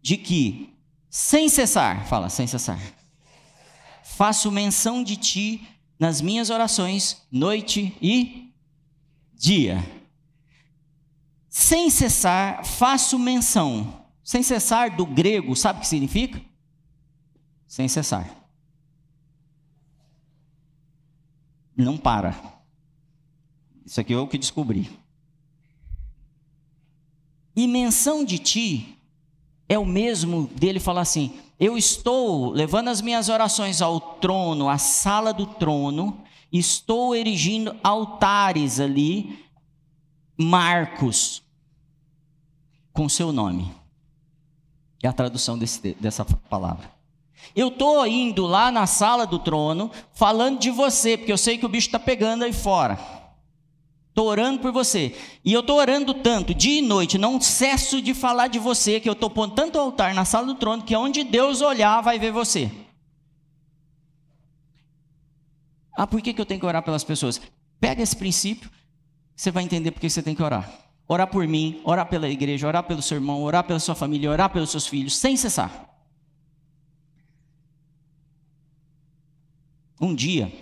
Speaker 2: de que, sem cessar, fala, sem cessar, faço menção de ti nas minhas orações, noite e dia. Sem cessar, faço menção sem cessar do grego, sabe o que significa? Sem cessar. Não para. Isso aqui é o que descobri. E menção de ti é o mesmo dele falar assim: eu estou levando as minhas orações ao trono, à sala do trono, estou erigindo altares ali, marcos, com seu nome. É a tradução desse, dessa palavra. Eu estou indo lá na sala do trono falando de você, porque eu sei que o bicho está pegando aí fora. Estou orando por você. E eu estou orando tanto, dia e noite, não cesso de falar de você, que eu estou pondo tanto altar na sala do trono, que onde Deus olhar vai ver você. Ah, por que, que eu tenho que orar pelas pessoas? Pega esse princípio, você vai entender por que você tem que orar orar por mim, orar pela igreja, orar pelo seu irmão, orar pela sua família, orar pelos seus filhos, sem cessar. Um dia,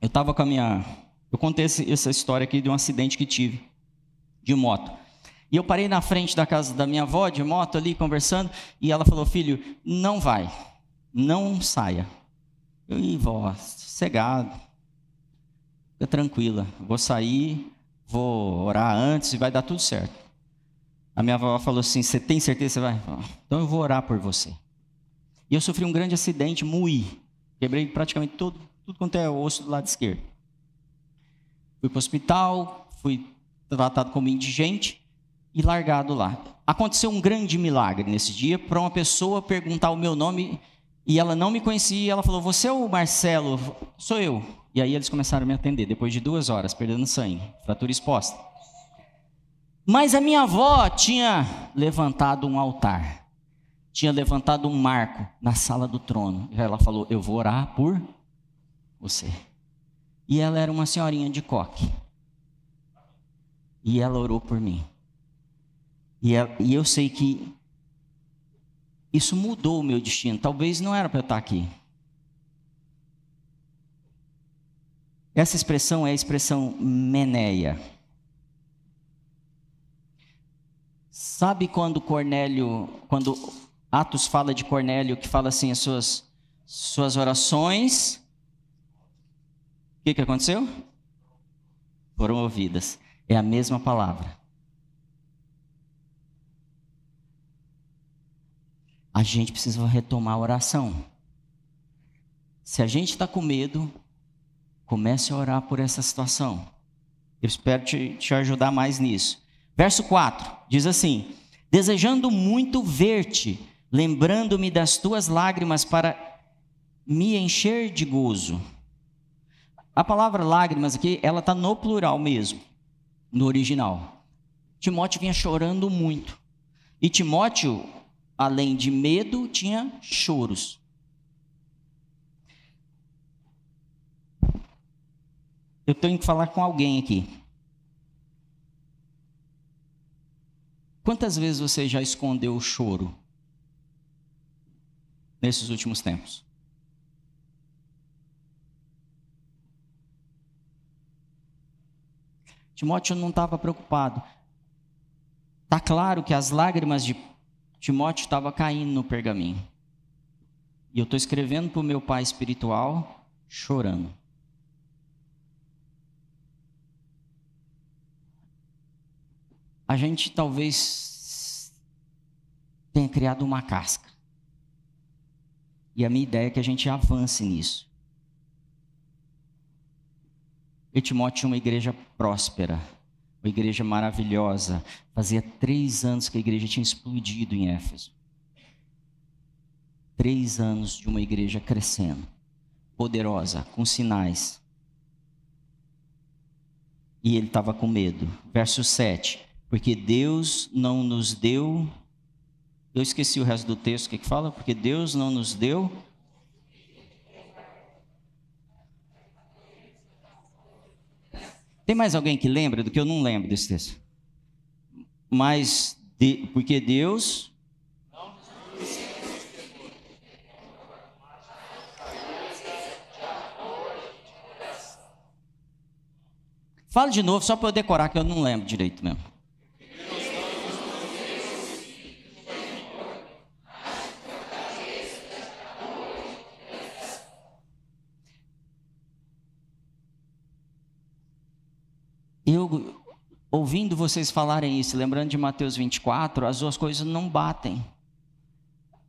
Speaker 2: eu estava com a minha. Eu contei essa história aqui de um acidente que tive de moto. E eu parei na frente da casa da minha avó de moto ali conversando, e ela falou: Filho, não vai, não saia. Eu, e vó, cegado, fica tranquila, vou sair, vou orar antes e vai dar tudo certo. A minha avó falou assim: Você tem certeza que vai? Então eu vou orar por você. E eu sofri um grande acidente, moí. Quebrei praticamente todo, tudo quanto é osso do lado esquerdo. Fui para o hospital, fui tratado como indigente e largado lá. Aconteceu um grande milagre nesse dia para uma pessoa perguntar o meu nome e ela não me conhecia. Ela falou: Você é o Marcelo? Sou eu. E aí eles começaram a me atender, depois de duas horas, perdendo sangue, fratura exposta. Mas a minha avó tinha levantado um altar, tinha levantado um marco na sala do trono. E ela falou: Eu vou orar por você. E ela era uma senhorinha de coque. E ela orou por mim. E, ela, e eu sei que isso mudou o meu destino. Talvez não era para eu estar aqui. Essa expressão é a expressão meneia. Sabe quando Cornélio, quando Atos fala de Cornélio, que fala assim, as suas, suas orações, que, que aconteceu? Foram ouvidas. É a mesma palavra. A gente precisa retomar a oração. Se a gente está com medo, Comece a orar por essa situação. Eu espero te, te ajudar mais nisso. Verso 4 diz assim: Desejando muito ver-te, lembrando-me das tuas lágrimas para me encher de gozo. A palavra lágrimas aqui, ela está no plural mesmo, no original. Timóteo vinha chorando muito. E Timóteo, além de medo, tinha choros. Eu tenho que falar com alguém aqui. Quantas vezes você já escondeu o choro nesses últimos tempos? Timóteo não estava preocupado. Está claro que as lágrimas de Timóteo estavam caindo no pergaminho. E eu estou escrevendo para o meu pai espiritual chorando. A gente talvez tenha criado uma casca. E a minha ideia é que a gente avance nisso. E Timóteo tinha uma igreja próspera, uma igreja maravilhosa. Fazia três anos que a igreja tinha explodido em Éfeso. Três anos de uma igreja crescendo, poderosa, com sinais. E ele estava com medo. Verso 7. Porque Deus não nos deu eu esqueci o resto do texto, o que, que fala? Porque Deus não nos deu. Tem mais alguém que lembra do que eu não lembro desse texto? Mas, de, porque Deus. Fala de novo, só para eu decorar, que eu não lembro direito mesmo. eu, ouvindo vocês falarem isso, lembrando de Mateus 24, as duas coisas não batem.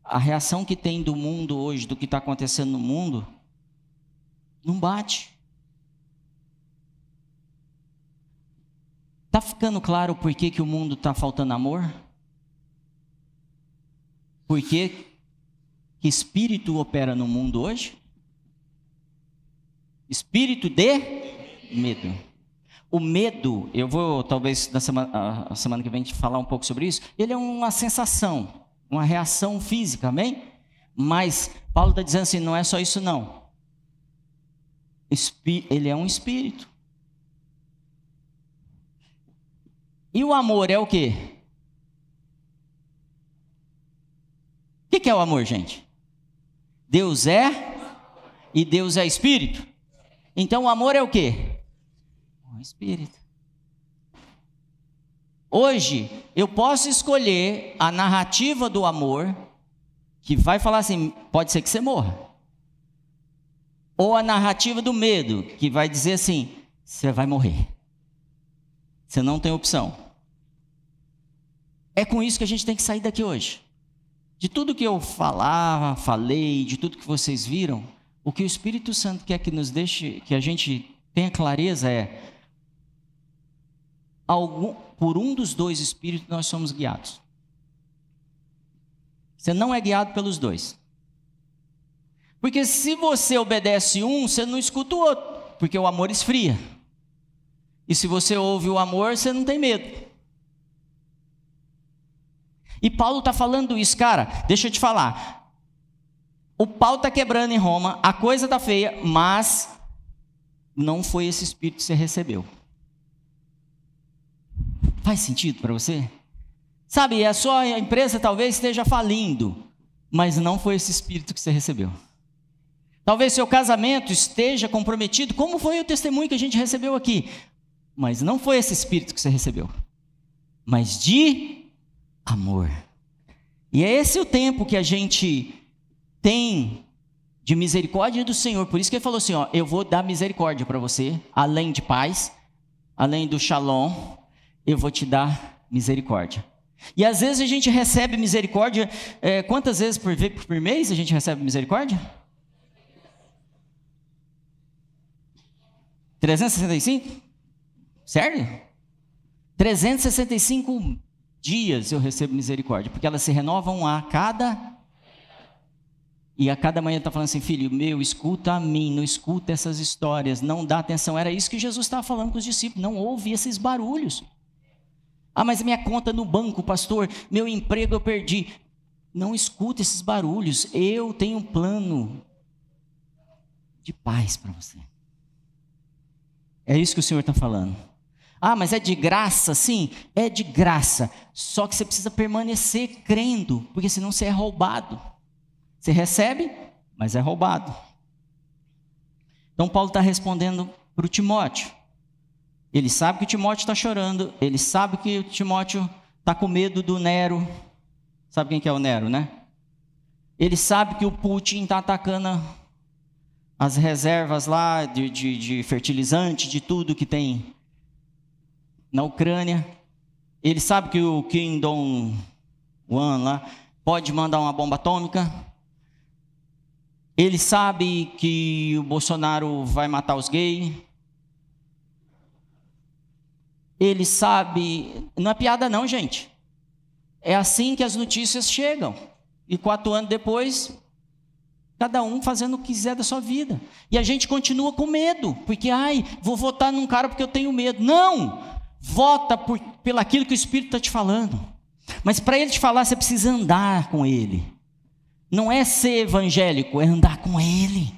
Speaker 2: A reação que tem do mundo hoje, do que está acontecendo no mundo, não bate. Está ficando claro por que, que o mundo está faltando amor? Por que, espírito opera no mundo hoje? Espírito de medo. O medo, eu vou talvez na semana, a semana que vem falar um pouco sobre isso, ele é uma sensação, uma reação física, amém? Mas Paulo está dizendo assim, não é só isso não. Ele é um espírito. E o amor é o quê? O que é o amor, gente? Deus é e Deus é espírito. Então o amor é o quê? Um espírito. Hoje, eu posso escolher a narrativa do amor, que vai falar assim: pode ser que você morra. Ou a narrativa do medo, que vai dizer assim: você vai morrer. Você não tem opção. É com isso que a gente tem que sair daqui hoje. De tudo que eu falava, falei, de tudo que vocês viram, o que o Espírito Santo quer que nos deixe, que a gente tenha clareza é: algum, por um dos dois espíritos nós somos guiados. Você não é guiado pelos dois. Porque se você obedece um, você não escuta o outro, porque o amor esfria. E se você ouve o amor, você não tem medo. E Paulo está falando isso, cara. Deixa eu te falar. O pau está quebrando em Roma, a coisa está feia, mas não foi esse espírito que você recebeu. Faz sentido para você? Sabe, a sua empresa talvez esteja falindo, mas não foi esse espírito que você recebeu. Talvez seu casamento esteja comprometido, como foi o testemunho que a gente recebeu aqui, mas não foi esse espírito que você recebeu, mas de amor. E é esse o tempo que a gente tem de misericórdia do Senhor. Por isso que ele falou assim: ó, eu vou dar misericórdia para você, além de paz, além do shalom, eu vou te dar misericórdia. E às vezes a gente recebe misericórdia, é, quantas vezes por, por mês a gente recebe misericórdia? 365? Sério? 365 dias eu recebo misericórdia, porque elas se renovam a cada. E a cada manhã está falando assim, filho meu, escuta a mim, não escuta essas histórias, não dá atenção. Era isso que Jesus estava falando com os discípulos, não ouve esses barulhos. Ah, mas minha conta no banco, pastor, meu emprego eu perdi. Não escuta esses barulhos. Eu tenho um plano de paz para você. É isso que o Senhor está falando. Ah, mas é de graça? Sim, é de graça. Só que você precisa permanecer crendo, porque senão você é roubado. Você recebe, mas é roubado. Então, Paulo está respondendo para o Timóteo. Ele sabe que o Timóteo está chorando, ele sabe que o Timóteo está com medo do Nero. Sabe quem que é o Nero, né? Ele sabe que o Putin está atacando as reservas lá de, de, de fertilizante, de tudo que tem na Ucrânia. Ele sabe que o Kim Jong-un lá pode mandar uma bomba atômica. Ele sabe que o Bolsonaro vai matar os gays. Ele sabe. Não é piada, não, gente. É assim que as notícias chegam. E quatro anos depois, cada um fazendo o que quiser da sua vida. E a gente continua com medo, porque, ai, vou votar num cara porque eu tenho medo. Não! Vota por, pelo aquilo que o Espírito está te falando. Mas para ele te falar, você precisa andar com ele. Não é ser evangélico, é andar com ele.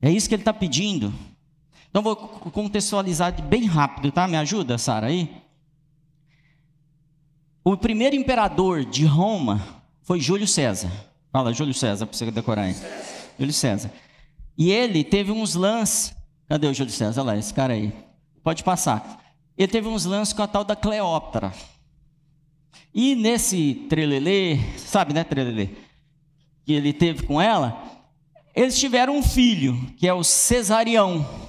Speaker 2: É isso que ele está pedindo. Então vou contextualizar bem rápido, tá? Me ajuda, Sara, aí? O primeiro imperador de Roma foi Júlio César. Fala, Júlio César, para você decorar aí. Júlio César. E ele teve uns lances. Cadê o Júlio César? Olha lá, esse cara aí. Pode passar. Ele teve uns lances com a tal da Cleópatra. E nesse trelelê, sabe, né, trelelê? Que ele teve com ela, eles tiveram um filho, que é o Cesarião.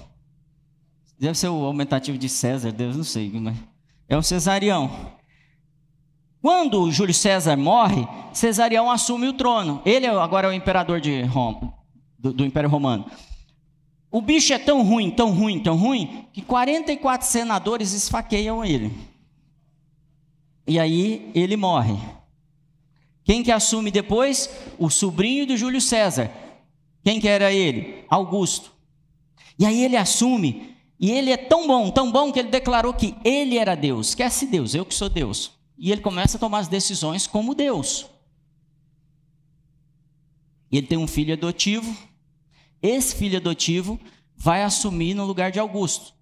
Speaker 2: Deve ser o aumentativo de César, Deus não sei, mas é o Cesarião. Quando Júlio César morre, Cesarião assume o trono. Ele é agora é o imperador de Roma, do, do Império Romano. O bicho é tão ruim, tão ruim, tão ruim, que 44 senadores esfaqueiam ele. E aí ele morre. Quem que assume depois? O sobrinho do Júlio César. Quem que era ele? Augusto. E aí ele assume, e ele é tão bom, tão bom que ele declarou que ele era Deus. Esquece Deus, eu que sou Deus. E ele começa a tomar as decisões como Deus. E ele tem um filho adotivo. Esse filho adotivo vai assumir no lugar de Augusto.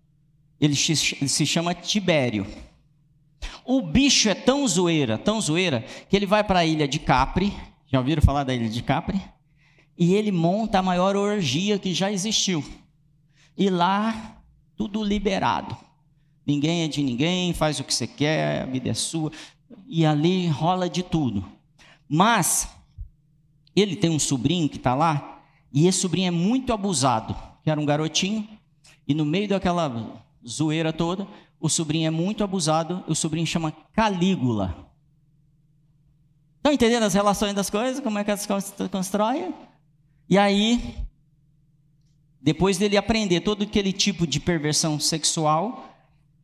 Speaker 2: Ele se chama Tibério. O bicho é tão zoeira, tão zoeira, que ele vai para a ilha de Capri. Já ouviram falar da ilha de Capri? E ele monta a maior orgia que já existiu. E lá, tudo liberado. Ninguém é de ninguém, faz o que você quer, a vida é sua. E ali rola de tudo. Mas, ele tem um sobrinho que está lá, e esse sobrinho é muito abusado, que era um garotinho, e no meio daquela zoeira toda, o sobrinho é muito abusado, o sobrinho chama Calígula. Estão entendendo as relações das coisas? Como é que elas se constroem? E aí, depois dele aprender todo aquele tipo de perversão sexual,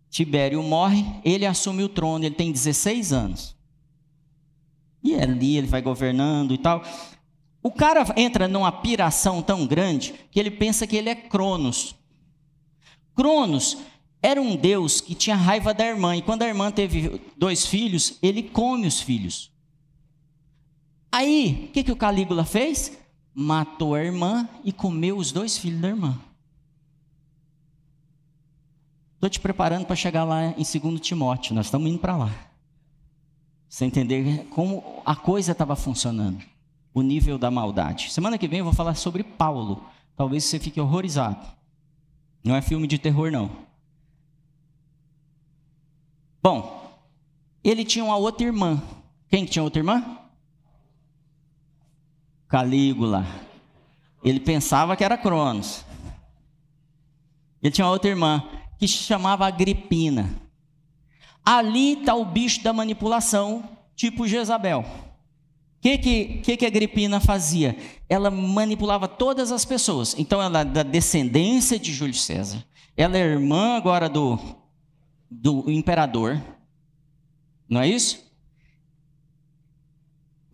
Speaker 2: Tibério morre, ele assume o trono, ele tem 16 anos. E ali ele vai governando e tal. O cara entra numa piração tão grande que ele pensa que ele é Cronos. Cronos era um deus que tinha raiva da irmã, e quando a irmã teve dois filhos, ele come os filhos. Aí, o que, que o Calígula fez? Matou a irmã e comeu os dois filhos da irmã. Estou te preparando para chegar lá em 2 Timóteo, nós estamos indo para lá. Você entender como a coisa estava funcionando, o nível da maldade. Semana que vem eu vou falar sobre Paulo. Talvez você fique horrorizado. Não é filme de terror, não. Bom, ele tinha uma outra irmã. Quem tinha outra irmã? Calígula. Ele pensava que era Cronos. Ele tinha outra irmã que se chamava Agripina. Ali está o bicho da manipulação, tipo Jezabel. O que, que, que, que Agripina fazia? Ela manipulava todas as pessoas. Então, ela é da descendência de Júlio César. Ela é irmã agora do, do imperador. Não é isso?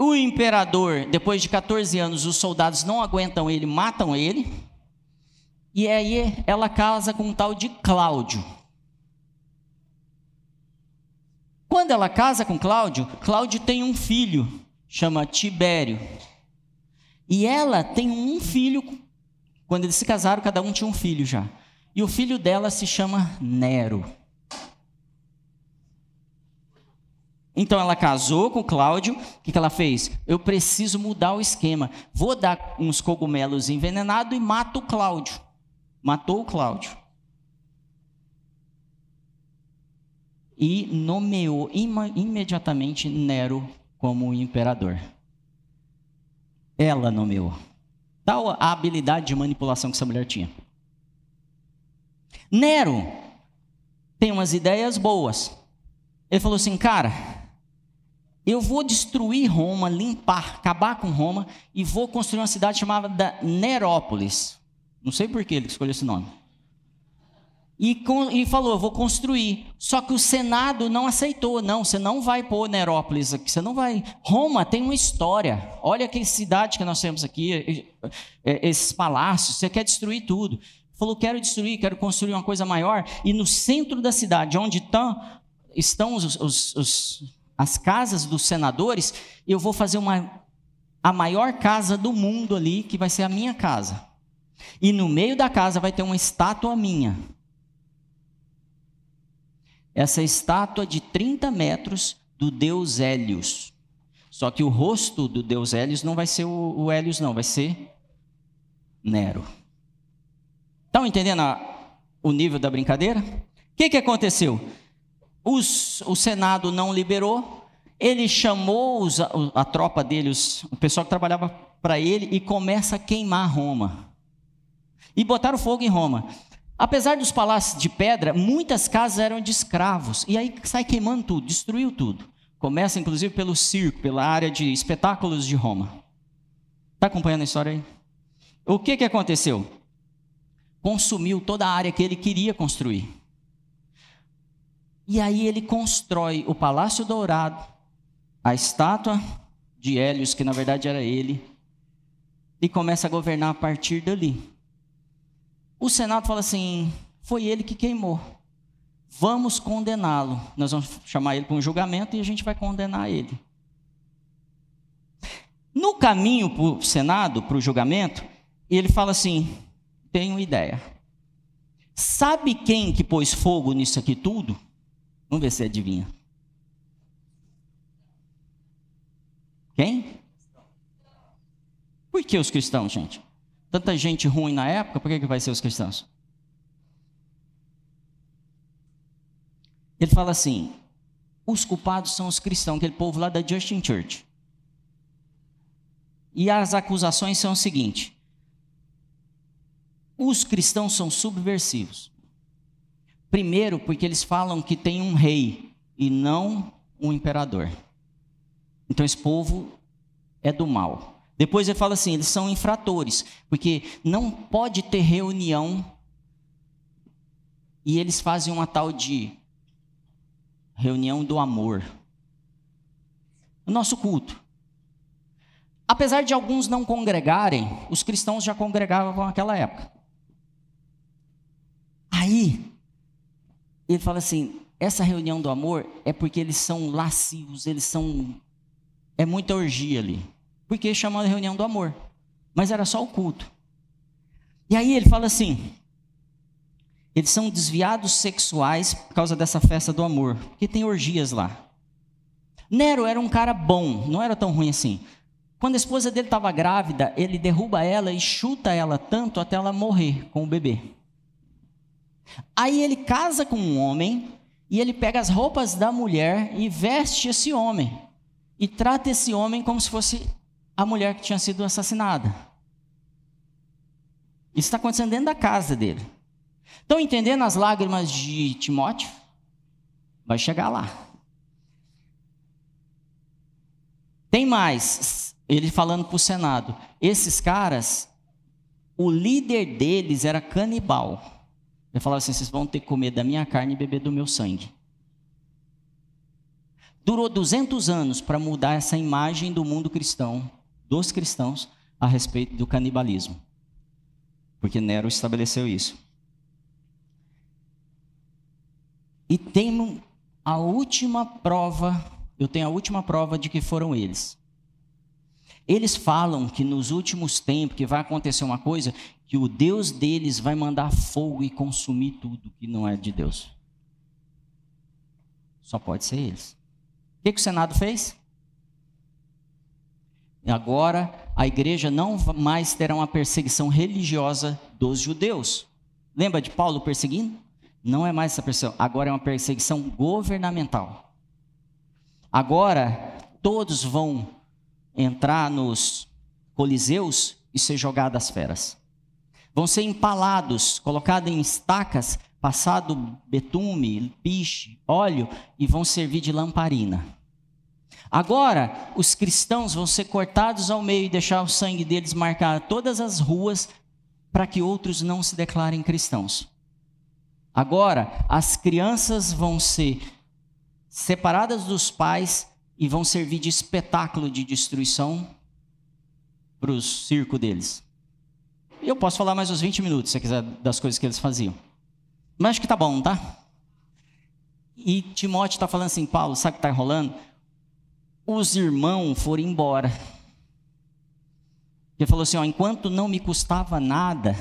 Speaker 2: O imperador, depois de 14 anos, os soldados não aguentam ele, matam ele. E aí ela casa com um tal de Cláudio. Quando ela casa com Cláudio, Cláudio tem um filho, chama Tibério. E ela tem um filho, quando eles se casaram, cada um tinha um filho já. E o filho dela se chama Nero. Então ela casou com Cláudio, o que, ela fez? Eu preciso mudar o esquema. Vou dar uns cogumelos envenenados e mato o Cláudio matou Cláudio e nomeou imediatamente Nero como imperador. Ela nomeou. Tal a habilidade de manipulação que essa mulher tinha. Nero tem umas ideias boas. Ele falou assim, cara, eu vou destruir Roma, limpar, acabar com Roma e vou construir uma cidade chamada Nerópolis. Não sei por que ele escolheu esse nome. E, com, e falou: vou construir. Só que o Senado não aceitou. Não, você não vai pôr Nerópolis aqui. Você não vai. Roma tem uma história. Olha que cidade que nós temos aqui, esses palácios. Você quer destruir tudo. Falou: quero destruir, quero construir uma coisa maior. E no centro da cidade, onde estão, estão os, os, os, as casas dos senadores, eu vou fazer uma, a maior casa do mundo ali, que vai ser a minha casa. E no meio da casa vai ter uma estátua minha essa estátua de 30 metros do deus Hélios. Só que o rosto do deus Hélios não vai ser o, Hélios, não, vai ser Nero. Estão entendendo a, o nível da brincadeira? O que, que aconteceu? Os, o Senado não liberou, ele chamou os, a, a, tropa dele, os, o pessoal que trabalhava para ele, e começa a queimar Roma. E botaram fogo em Roma. Apesar dos palácios de pedra, muitas casas eram de escravos. E aí sai queimando tudo, destruiu tudo. Começa inclusive pelo circo, pela área de espetáculos de Roma. Está acompanhando a história aí? O que, que aconteceu? Consumiu toda a área que ele queria construir. E aí ele constrói o Palácio Dourado, a estátua de Hélios, que na verdade era ele, e começa a governar a partir dali. O Senado fala assim: foi ele que queimou. Vamos condená-lo. Nós vamos chamar ele para um julgamento e a gente vai condenar ele. No caminho para o Senado, para o julgamento, ele fala assim: tenho ideia. Sabe quem que pôs fogo nisso aqui tudo? Vamos ver se adivinha. Quem? Por que os cristãos, gente? tanta gente ruim na época, por que, que vai ser os cristãos? Ele fala assim: os culpados são os cristãos, aquele povo lá da Justin Church. E as acusações são o seguinte: os cristãos são subversivos. Primeiro, porque eles falam que tem um rei e não um imperador. Então esse povo é do mal. Depois ele fala assim: eles são infratores, porque não pode ter reunião e eles fazem uma tal de reunião do amor. O nosso culto. Apesar de alguns não congregarem, os cristãos já congregavam naquela época. Aí, ele fala assim: essa reunião do amor é porque eles são lascivos, eles são. É muita orgia ali porque chamou de reunião do amor. Mas era só o culto. E aí ele fala assim: eles são desviados sexuais por causa dessa festa do amor, porque tem orgias lá. Nero era um cara bom, não era tão ruim assim. Quando a esposa dele estava grávida, ele derruba ela e chuta ela tanto até ela morrer com o bebê. Aí ele casa com um homem e ele pega as roupas da mulher e veste esse homem. E trata esse homem como se fosse a mulher que tinha sido assassinada. Isso está acontecendo dentro da casa dele. Estão entendendo as lágrimas de Timóteo? Vai chegar lá. Tem mais, ele falando para o Senado. Esses caras, o líder deles era canibal. Ele falava assim: vocês vão ter que comer da minha carne e beber do meu sangue. Durou 200 anos para mudar essa imagem do mundo cristão dos cristãos a respeito do canibalismo. Porque Nero estabeleceu isso. E tem a última prova, eu tenho a última prova de que foram eles. Eles falam que nos últimos tempos que vai acontecer uma coisa, que o Deus deles vai mandar fogo e consumir tudo que não é de Deus. Só pode ser eles. O que, que o Senado fez? Agora a igreja não mais terá uma perseguição religiosa dos judeus. Lembra de Paulo perseguindo? Não é mais essa perseguição, agora é uma perseguição governamental. Agora todos vão entrar nos coliseus e ser jogados às feras. Vão ser empalados, colocados em estacas, passado betume, piche, óleo e vão servir de lamparina. Agora, os cristãos vão ser cortados ao meio e deixar o sangue deles marcar todas as ruas para que outros não se declarem cristãos. Agora, as crianças vão ser separadas dos pais e vão servir de espetáculo de destruição para o circo deles. Eu posso falar mais uns 20 minutos, se quiser, das coisas que eles faziam. Mas acho que tá bom, tá? E Timóteo está falando assim, Paulo, sabe o que está rolando? Os irmãos foram embora. Ele falou assim: ó, enquanto não me custava nada,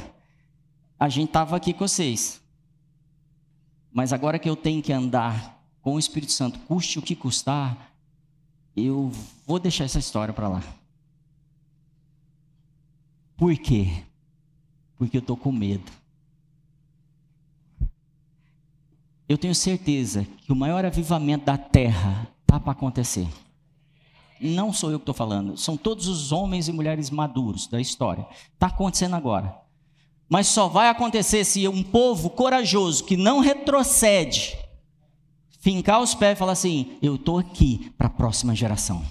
Speaker 2: a gente estava aqui com vocês. Mas agora que eu tenho que andar com o Espírito Santo, custe o que custar, eu vou deixar essa história para lá. Por quê? Porque eu estou com medo. Eu tenho certeza que o maior avivamento da terra está para acontecer. Não sou eu que estou falando, são todos os homens e mulheres maduros da história. Está acontecendo agora. Mas só vai acontecer se um povo corajoso que não retrocede, fincar os pés e falar assim: Eu estou aqui para a próxima geração.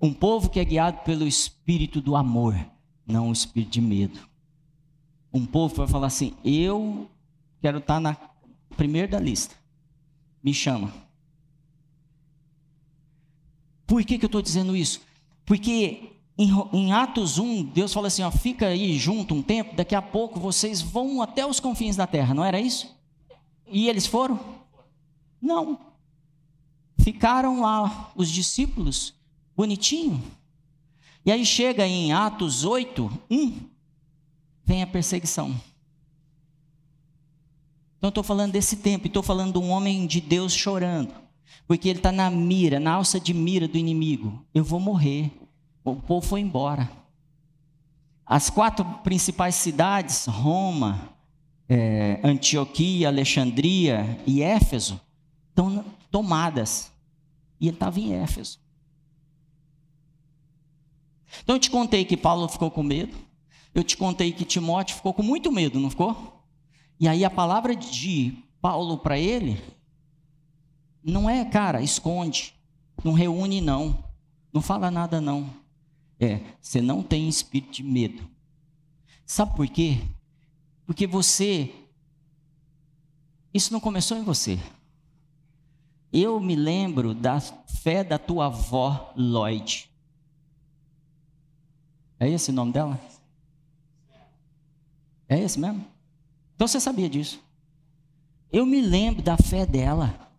Speaker 2: Um povo que é guiado pelo espírito do amor, não o espírito de medo. Um povo vai falar assim: Eu quero estar tá na primeira da lista. Me chama. Por que, que eu estou dizendo isso? Porque em, em, Atos 1, Deus fala assim: ó, fica aí junto um tempo, daqui a pouco vocês vão até os confins da terra, não era isso? E eles foram? Não. Ficaram lá os discípulos, bonitinho. E aí chega em Atos 8, 1, vem a perseguição. Então estou falando desse tempo, estou falando de um homem de Deus chorando porque ele está na mira, na alça de mira do inimigo. Eu vou morrer. O povo foi embora. As quatro principais cidades, Roma, é, Antioquia, Alexandria e Éfeso, estão tomadas. E ele estava em Éfeso. Então eu te contei que Paulo ficou com medo. Eu te contei que Timóteo ficou com muito medo, não ficou? E aí a palavra de Paulo para ele não é, cara, esconde. Não reúne, não. Não fala nada, não. É, você não tem espírito de medo. Sabe por quê? Porque você. Isso não começou em você. Eu me lembro da fé da tua avó Lloyd. É esse o nome dela? É esse mesmo? Então você sabia disso. Eu me lembro da fé dela.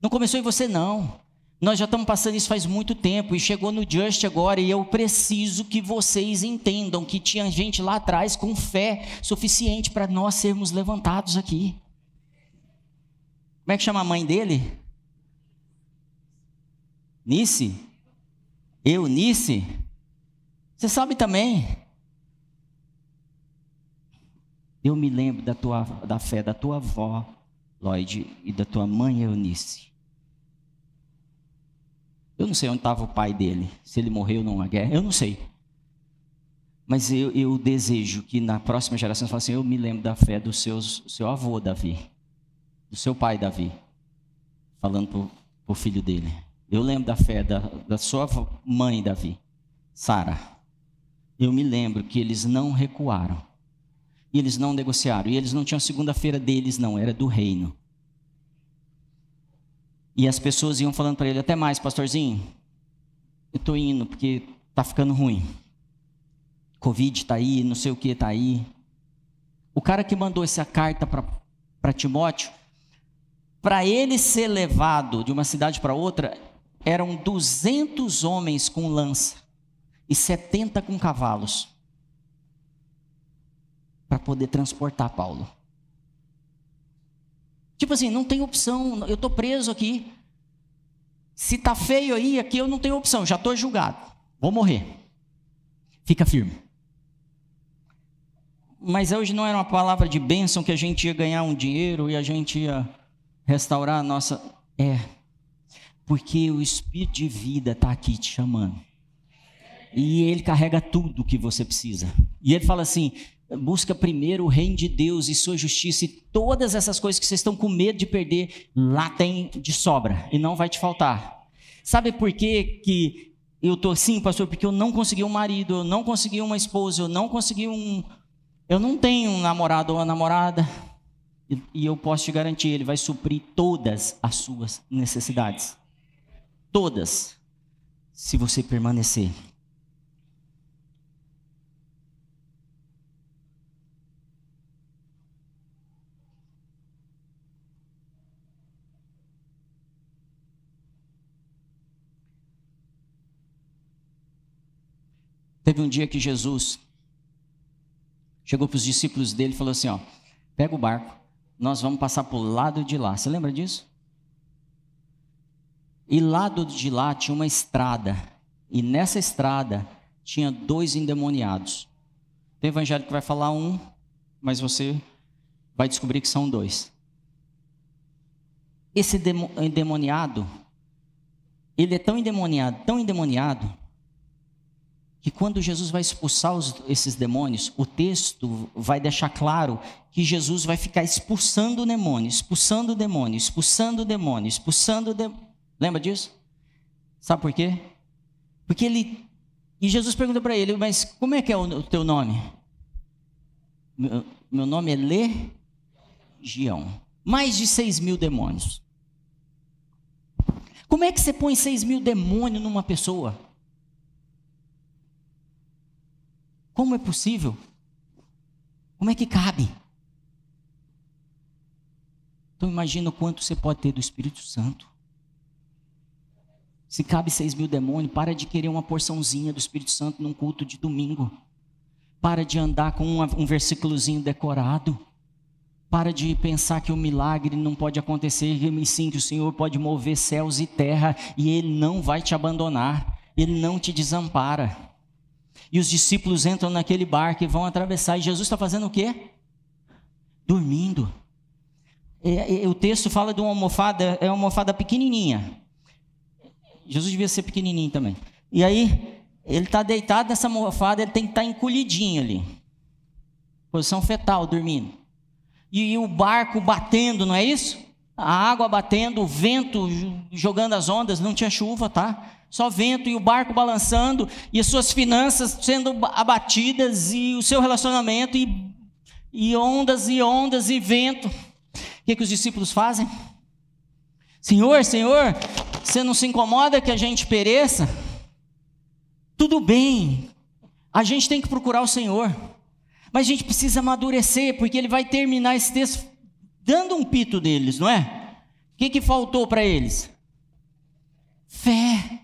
Speaker 2: Não começou em você, não. Nós já estamos passando isso faz muito tempo e chegou no Just agora e eu preciso que vocês entendam que tinha gente lá atrás com fé suficiente para nós sermos levantados aqui. Como é que chama a mãe dele? Nice? Eunice? Você sabe também. Eu me lembro da, tua, da fé da tua avó, Lloyd, e da tua mãe Eunice. Eu não sei onde estava o pai dele, se ele morreu numa guerra, eu não sei. Mas eu, eu desejo que na próxima geração fale assim: eu me lembro da fé do seus, seu avô Davi, do seu pai Davi, falando para o filho dele. Eu lembro da fé da, da sua mãe Davi, Sara. Eu me lembro que eles não recuaram, e eles não negociaram, e eles não tinham segunda-feira deles, não, era do reino. E as pessoas iam falando para ele: até mais, pastorzinho, eu estou indo porque está ficando ruim. Covid está aí, não sei o que está aí. O cara que mandou essa carta para Timóteo, para ele ser levado de uma cidade para outra, eram 200 homens com lança e 70 com cavalos para poder transportar Paulo. Tipo assim, não tem opção, eu estou preso aqui. Se tá feio aí, aqui eu não tenho opção, já estou julgado. Vou morrer. Fica firme. Mas hoje não era uma palavra de bênção que a gente ia ganhar um dinheiro e a gente ia restaurar a nossa. É. Porque o Espírito de vida está aqui te chamando. E ele carrega tudo que você precisa. E ele fala assim: busca primeiro o reino de Deus e sua justiça, e todas essas coisas que vocês estão com medo de perder, lá tem de sobra, e não vai te faltar. Sabe por quê que eu estou assim, pastor? Porque eu não consegui um marido, eu não consegui uma esposa, eu não consegui um. Eu não tenho um namorado ou uma namorada. E eu posso te garantir, ele vai suprir todas as suas necessidades. Todas. Se você permanecer. Teve um dia que Jesus chegou para os discípulos dele e falou assim: ó, pega o barco, nós vamos passar para o lado de lá. Você lembra disso? E lado de lá tinha uma estrada, e nessa estrada tinha dois endemoniados. Tem evangelho que vai falar um, mas você vai descobrir que são dois. Esse endemoniado, ele é tão endemoniado, tão endemoniado, que quando Jesus vai expulsar os, esses demônios, o texto vai deixar claro que Jesus vai ficar expulsando o demônio, expulsando o demônio, expulsando o demônio, expulsando o demônio. Lembra disso? Sabe por quê? Porque ele. E Jesus pergunta para ele, mas como é que é o, o teu nome? Meu, meu nome é Legião. Mais de seis mil demônios. Como é que você põe seis mil demônios numa pessoa? Como é possível? Como é que cabe? Então imagina o quanto você pode ter do Espírito Santo. Se cabe seis mil demônios, para de querer uma porçãozinha do Espírito Santo num culto de domingo. Para de andar com um, versículozinho decorado. Para de pensar que o milagre não pode acontecer, e sim que o Senhor pode mover céus e terra e Ele não vai te abandonar, Ele não te desampara. E os discípulos entram naquele barco e vão atravessar. E Jesus está fazendo o quê? Dormindo. É, é, o texto fala de uma almofada, é uma almofada pequenininha. Jesus devia ser pequenininho também. E aí, ele está deitado nessa almofada, ele tem que estar tá encolhidinho ali. Posição fetal, dormindo. E, e o barco batendo, não é isso? A água batendo, o vento jogando as ondas, não tinha chuva, tá? Só vento e o barco balançando e as suas finanças sendo abatidas e o seu relacionamento e, e ondas e ondas e vento. O que, que os discípulos fazem? Senhor, Senhor, você não se incomoda que a gente pereça? Tudo bem, a gente tem que procurar o Senhor, mas a gente precisa amadurecer, porque ele vai terminar esse texto dando um pito deles, não é? O que, que faltou para eles? Fé.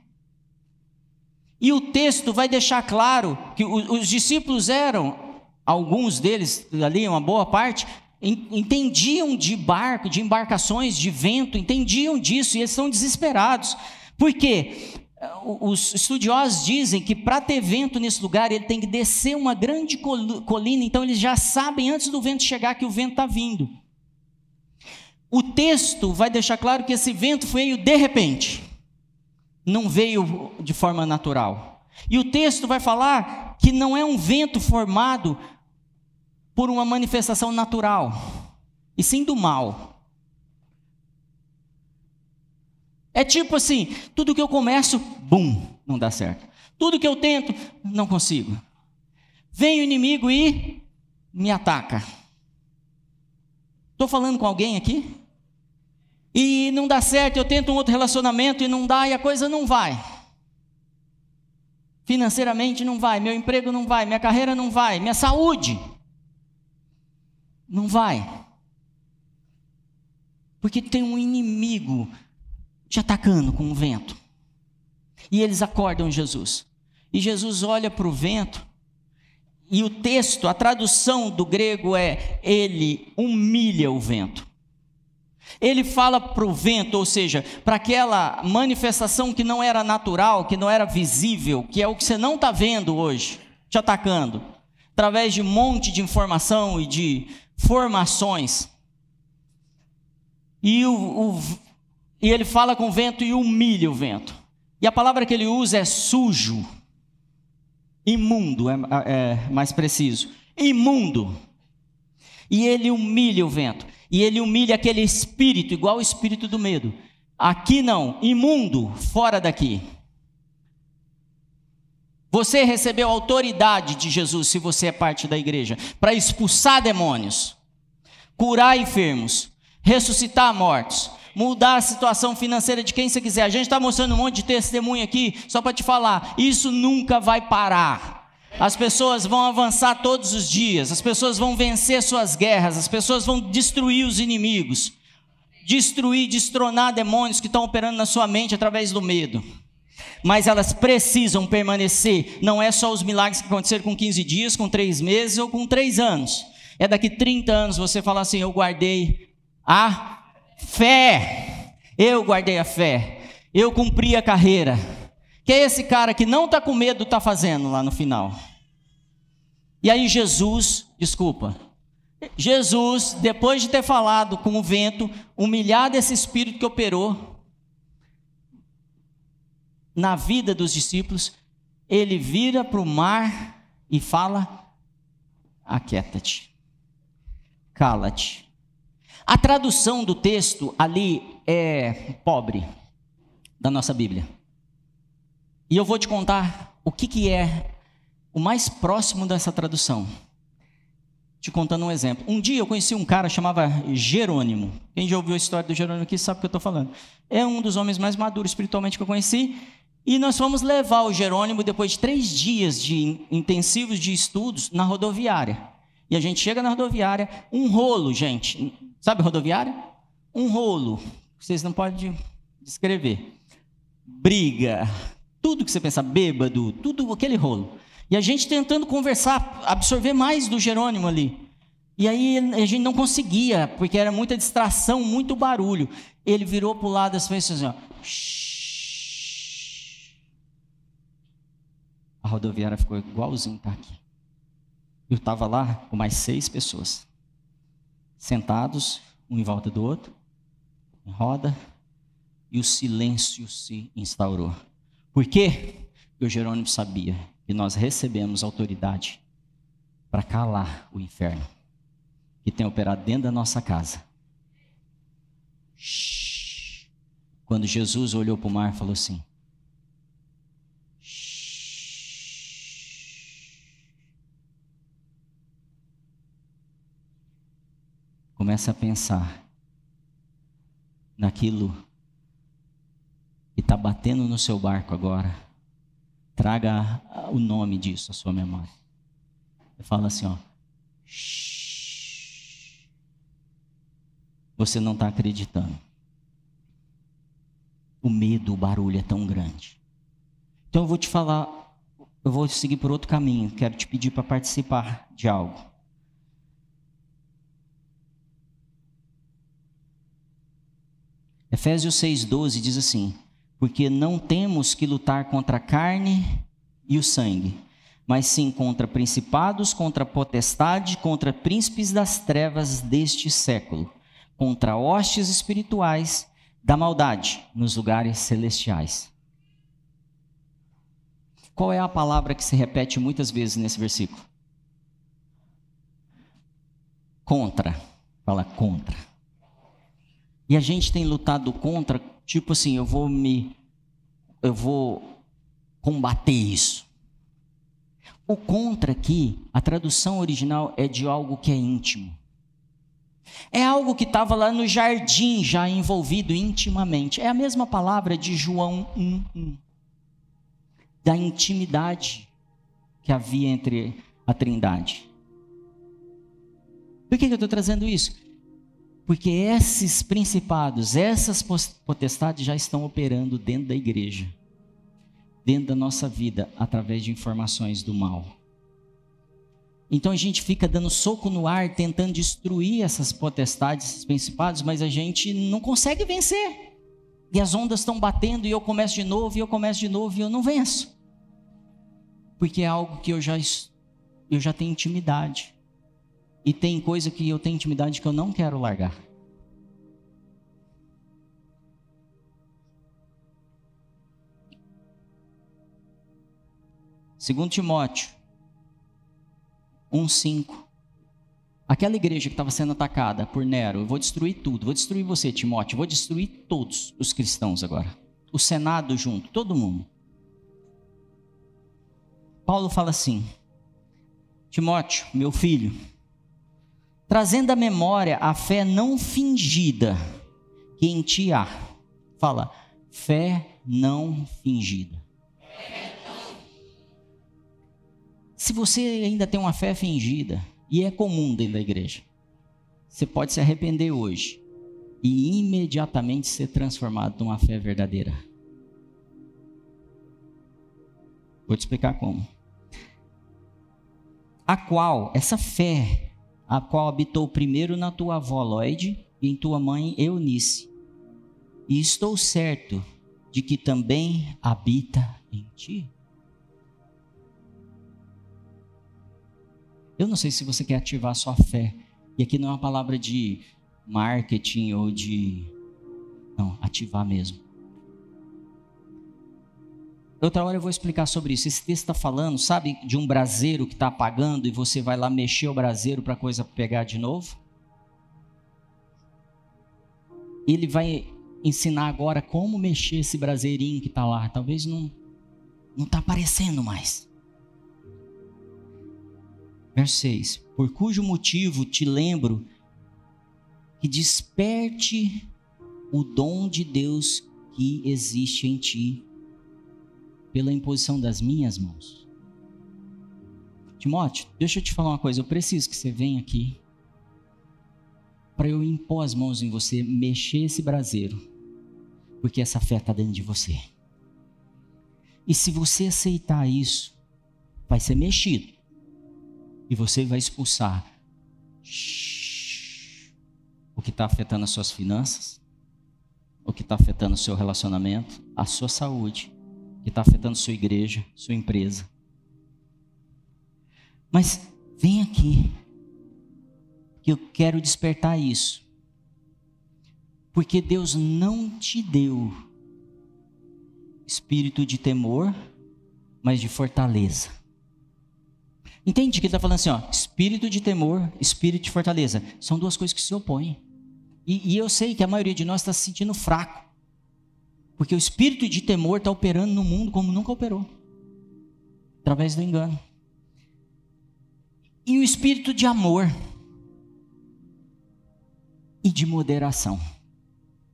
Speaker 2: E o texto vai deixar claro que os discípulos eram, alguns deles ali, uma boa parte, entendiam de barco, de embarcações, de vento, entendiam disso e eles estão desesperados. Por quê? Os estudiosos dizem que para ter vento nesse lugar, ele tem que descer uma grande colina, então eles já sabem antes do vento chegar que o vento está vindo. O texto vai deixar claro que esse vento veio de repente não veio de forma natural. E o texto vai falar que não é um vento formado por uma manifestação natural, e sim do mal. É tipo assim: tudo que eu começo, bum, não dá certo. Tudo que eu tento, não consigo. Vem o inimigo e me ataca. Estou falando com alguém aqui? E não dá certo, eu tento um outro relacionamento e não dá e a coisa não vai. Financeiramente não vai, meu emprego não vai, minha carreira não vai, minha saúde não vai. Porque tem um inimigo te atacando com o vento. E eles acordam Jesus. E Jesus olha para o vento, e o texto, a tradução do grego é: ele humilha o vento. Ele fala para o vento, ou seja, para aquela manifestação que não era natural, que não era visível, que é o que você não está vendo hoje, te atacando, através de um monte de informação e de formações. E, o, o, e ele fala com o vento e humilha o vento. E a palavra que ele usa é sujo, imundo, é, é mais preciso. Imundo. E ele humilha o vento. E ele humilha aquele espírito, igual o espírito do medo. Aqui não, imundo, fora daqui. Você recebeu autoridade de Jesus, se você é parte da igreja, para expulsar demônios, curar enfermos, ressuscitar mortos, mudar a situação financeira de quem você quiser. A gente está mostrando um monte de testemunho aqui, só para te falar: isso nunca vai parar. As pessoas vão avançar todos os dias, as pessoas vão vencer suas guerras, as pessoas vão destruir os inimigos, destruir, destronar demônios que estão operando na sua mente através do medo mas elas precisam permanecer. Não é só os milagres que aconteceram com 15 dias, com 3 meses ou com 3 anos. É daqui 30 anos você falar assim: Eu guardei a fé. Eu guardei a fé. Eu cumpri a carreira. Que é esse cara que não está com medo, está fazendo lá no final. E aí Jesus, desculpa, Jesus, depois de ter falado com o vento, humilhado esse espírito que operou, na vida dos discípulos, ele vira para o mar e fala: Aquieta-te, cala-te. A tradução do texto ali é pobre da nossa Bíblia. E eu vou te contar o que, que é o mais próximo dessa tradução. Te contando um exemplo. Um dia eu conheci um cara chamava Jerônimo. Quem já ouviu a história do Jerônimo aqui sabe o que eu estou falando. É um dos homens mais maduros espiritualmente que eu conheci. E nós fomos levar o Jerônimo, depois de três dias de intensivos de estudos, na rodoviária. E a gente chega na rodoviária, um rolo, gente. Sabe rodoviária? Um rolo. Vocês não podem descrever. Briga, tudo que você pensa, bêbado, tudo aquele rolo. E a gente tentando conversar, absorver mais do Jerônimo ali. E aí a gente não conseguia, porque era muita distração, muito barulho. Ele virou para o lado e fez assim, ó. A rodoviária ficou igualzinho tá aqui. Eu estava lá com mais seis pessoas, sentados, um em volta do outro, em roda, e o silêncio se instaurou. Por quê? Porque o Jerônimo sabia que nós recebemos autoridade para calar o inferno que tem operado dentro da nossa casa. Quando Jesus olhou para o mar, falou assim: Começa a pensar naquilo está batendo no seu barco agora. Traga o nome disso à sua memória. Fala assim, ó. Você não está acreditando. O medo, o barulho é tão grande. Então eu vou te falar, eu vou seguir por outro caminho. Quero te pedir para participar de algo. Efésios 6,12 diz assim: Porque não temos que lutar contra a carne e o sangue, mas sim contra principados, contra potestade, contra príncipes das trevas deste século, contra hostes espirituais da maldade nos lugares celestiais. Qual é a palavra que se repete muitas vezes nesse versículo? Contra. Fala contra. E a gente tem lutado contra, tipo assim, eu vou me eu vou combater isso. O contra aqui, a tradução original é de algo que é íntimo. É algo que estava lá no jardim, já envolvido intimamente. É a mesma palavra de João 1:1. Da intimidade que havia entre a Trindade. Por que eu estou trazendo isso? Porque esses principados, essas potestades já estão operando dentro da igreja, dentro da nossa vida, através de informações do mal. Então a gente fica dando soco no ar, tentando destruir essas potestades, esses principados, mas a gente não consegue vencer. E as ondas estão batendo e eu começo de novo, e eu começo de novo e eu não venço. Porque é algo que eu já, eu já tenho intimidade. E tem coisa que eu tenho intimidade que eu não quero largar. Segundo Timóteo 1:5 Aquela igreja que estava sendo atacada por Nero, eu vou destruir tudo, vou destruir você, Timóteo, vou destruir todos os cristãos agora. O Senado junto, todo mundo. Paulo fala assim: Timóteo, meu filho, trazendo à memória a fé não fingida que em ti há. Fala, fé não fingida. Se você ainda tem uma fé fingida, e é comum dentro da igreja, você pode se arrepender hoje e imediatamente ser transformado numa fé verdadeira. Vou te explicar como. A qual, essa fé, a qual habitou primeiro na tua avó Lloyd e em tua mãe Eunice. E estou certo de que também habita em ti. Eu não sei se você quer ativar sua fé. E aqui não é uma palavra de marketing ou de. Não, ativar mesmo. Outra hora eu vou explicar sobre isso. Esse texto está falando, sabe, de um braseiro que está apagando e você vai lá mexer o braseiro para a coisa pegar de novo? Ele vai ensinar agora como mexer esse braseirinho que está lá. Talvez não não está aparecendo mais. Verso 6: Por cujo motivo te lembro que desperte o dom de Deus que existe em ti pela imposição das minhas mãos. Timóteo, deixa eu te falar uma coisa, eu preciso que você venha aqui para eu impor as mãos em você, mexer esse braseiro, porque essa fé está dentro de você. E se você aceitar isso, vai ser mexido e você vai expulsar o que está afetando as suas finanças, o que está afetando o seu relacionamento, a sua saúde, que está afetando sua igreja, sua empresa. Mas vem aqui, que eu quero despertar isso. Porque Deus não te deu espírito de temor, mas de fortaleza. Entende que ele está falando assim, ó, espírito de temor, espírito de fortaleza. São duas coisas que se opõem. E, e eu sei que a maioria de nós está se sentindo fraco. Porque o espírito de temor está operando no mundo como nunca operou através do engano. E o espírito de amor e de moderação.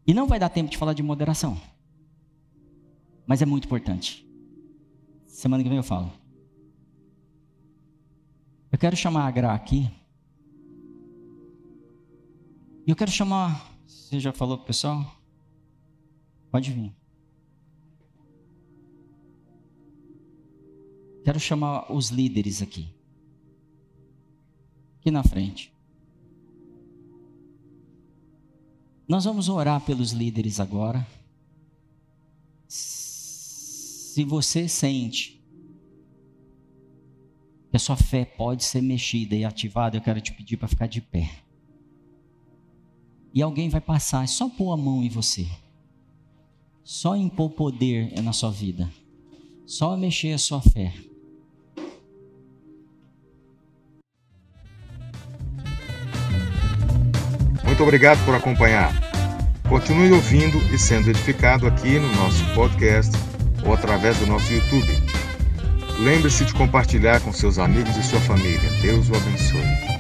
Speaker 2: E não vai dar tempo de falar de moderação, mas é muito importante. Semana que vem eu falo. Eu quero chamar a Gra aqui. E eu quero chamar. Você já falou pro pessoal? Pode vir. Quero chamar os líderes aqui. Aqui na frente. Nós vamos orar pelos líderes agora. Se você sente que a sua fé pode ser mexida e ativada, eu quero te pedir para ficar de pé. E alguém vai passar, é só pôr a mão em você. Só impor poder na sua vida. Só mexer a sua fé.
Speaker 1: Muito obrigado por acompanhar. Continue ouvindo e sendo edificado aqui no nosso podcast ou através do nosso YouTube. Lembre-se de compartilhar com seus amigos e sua família. Deus o abençoe.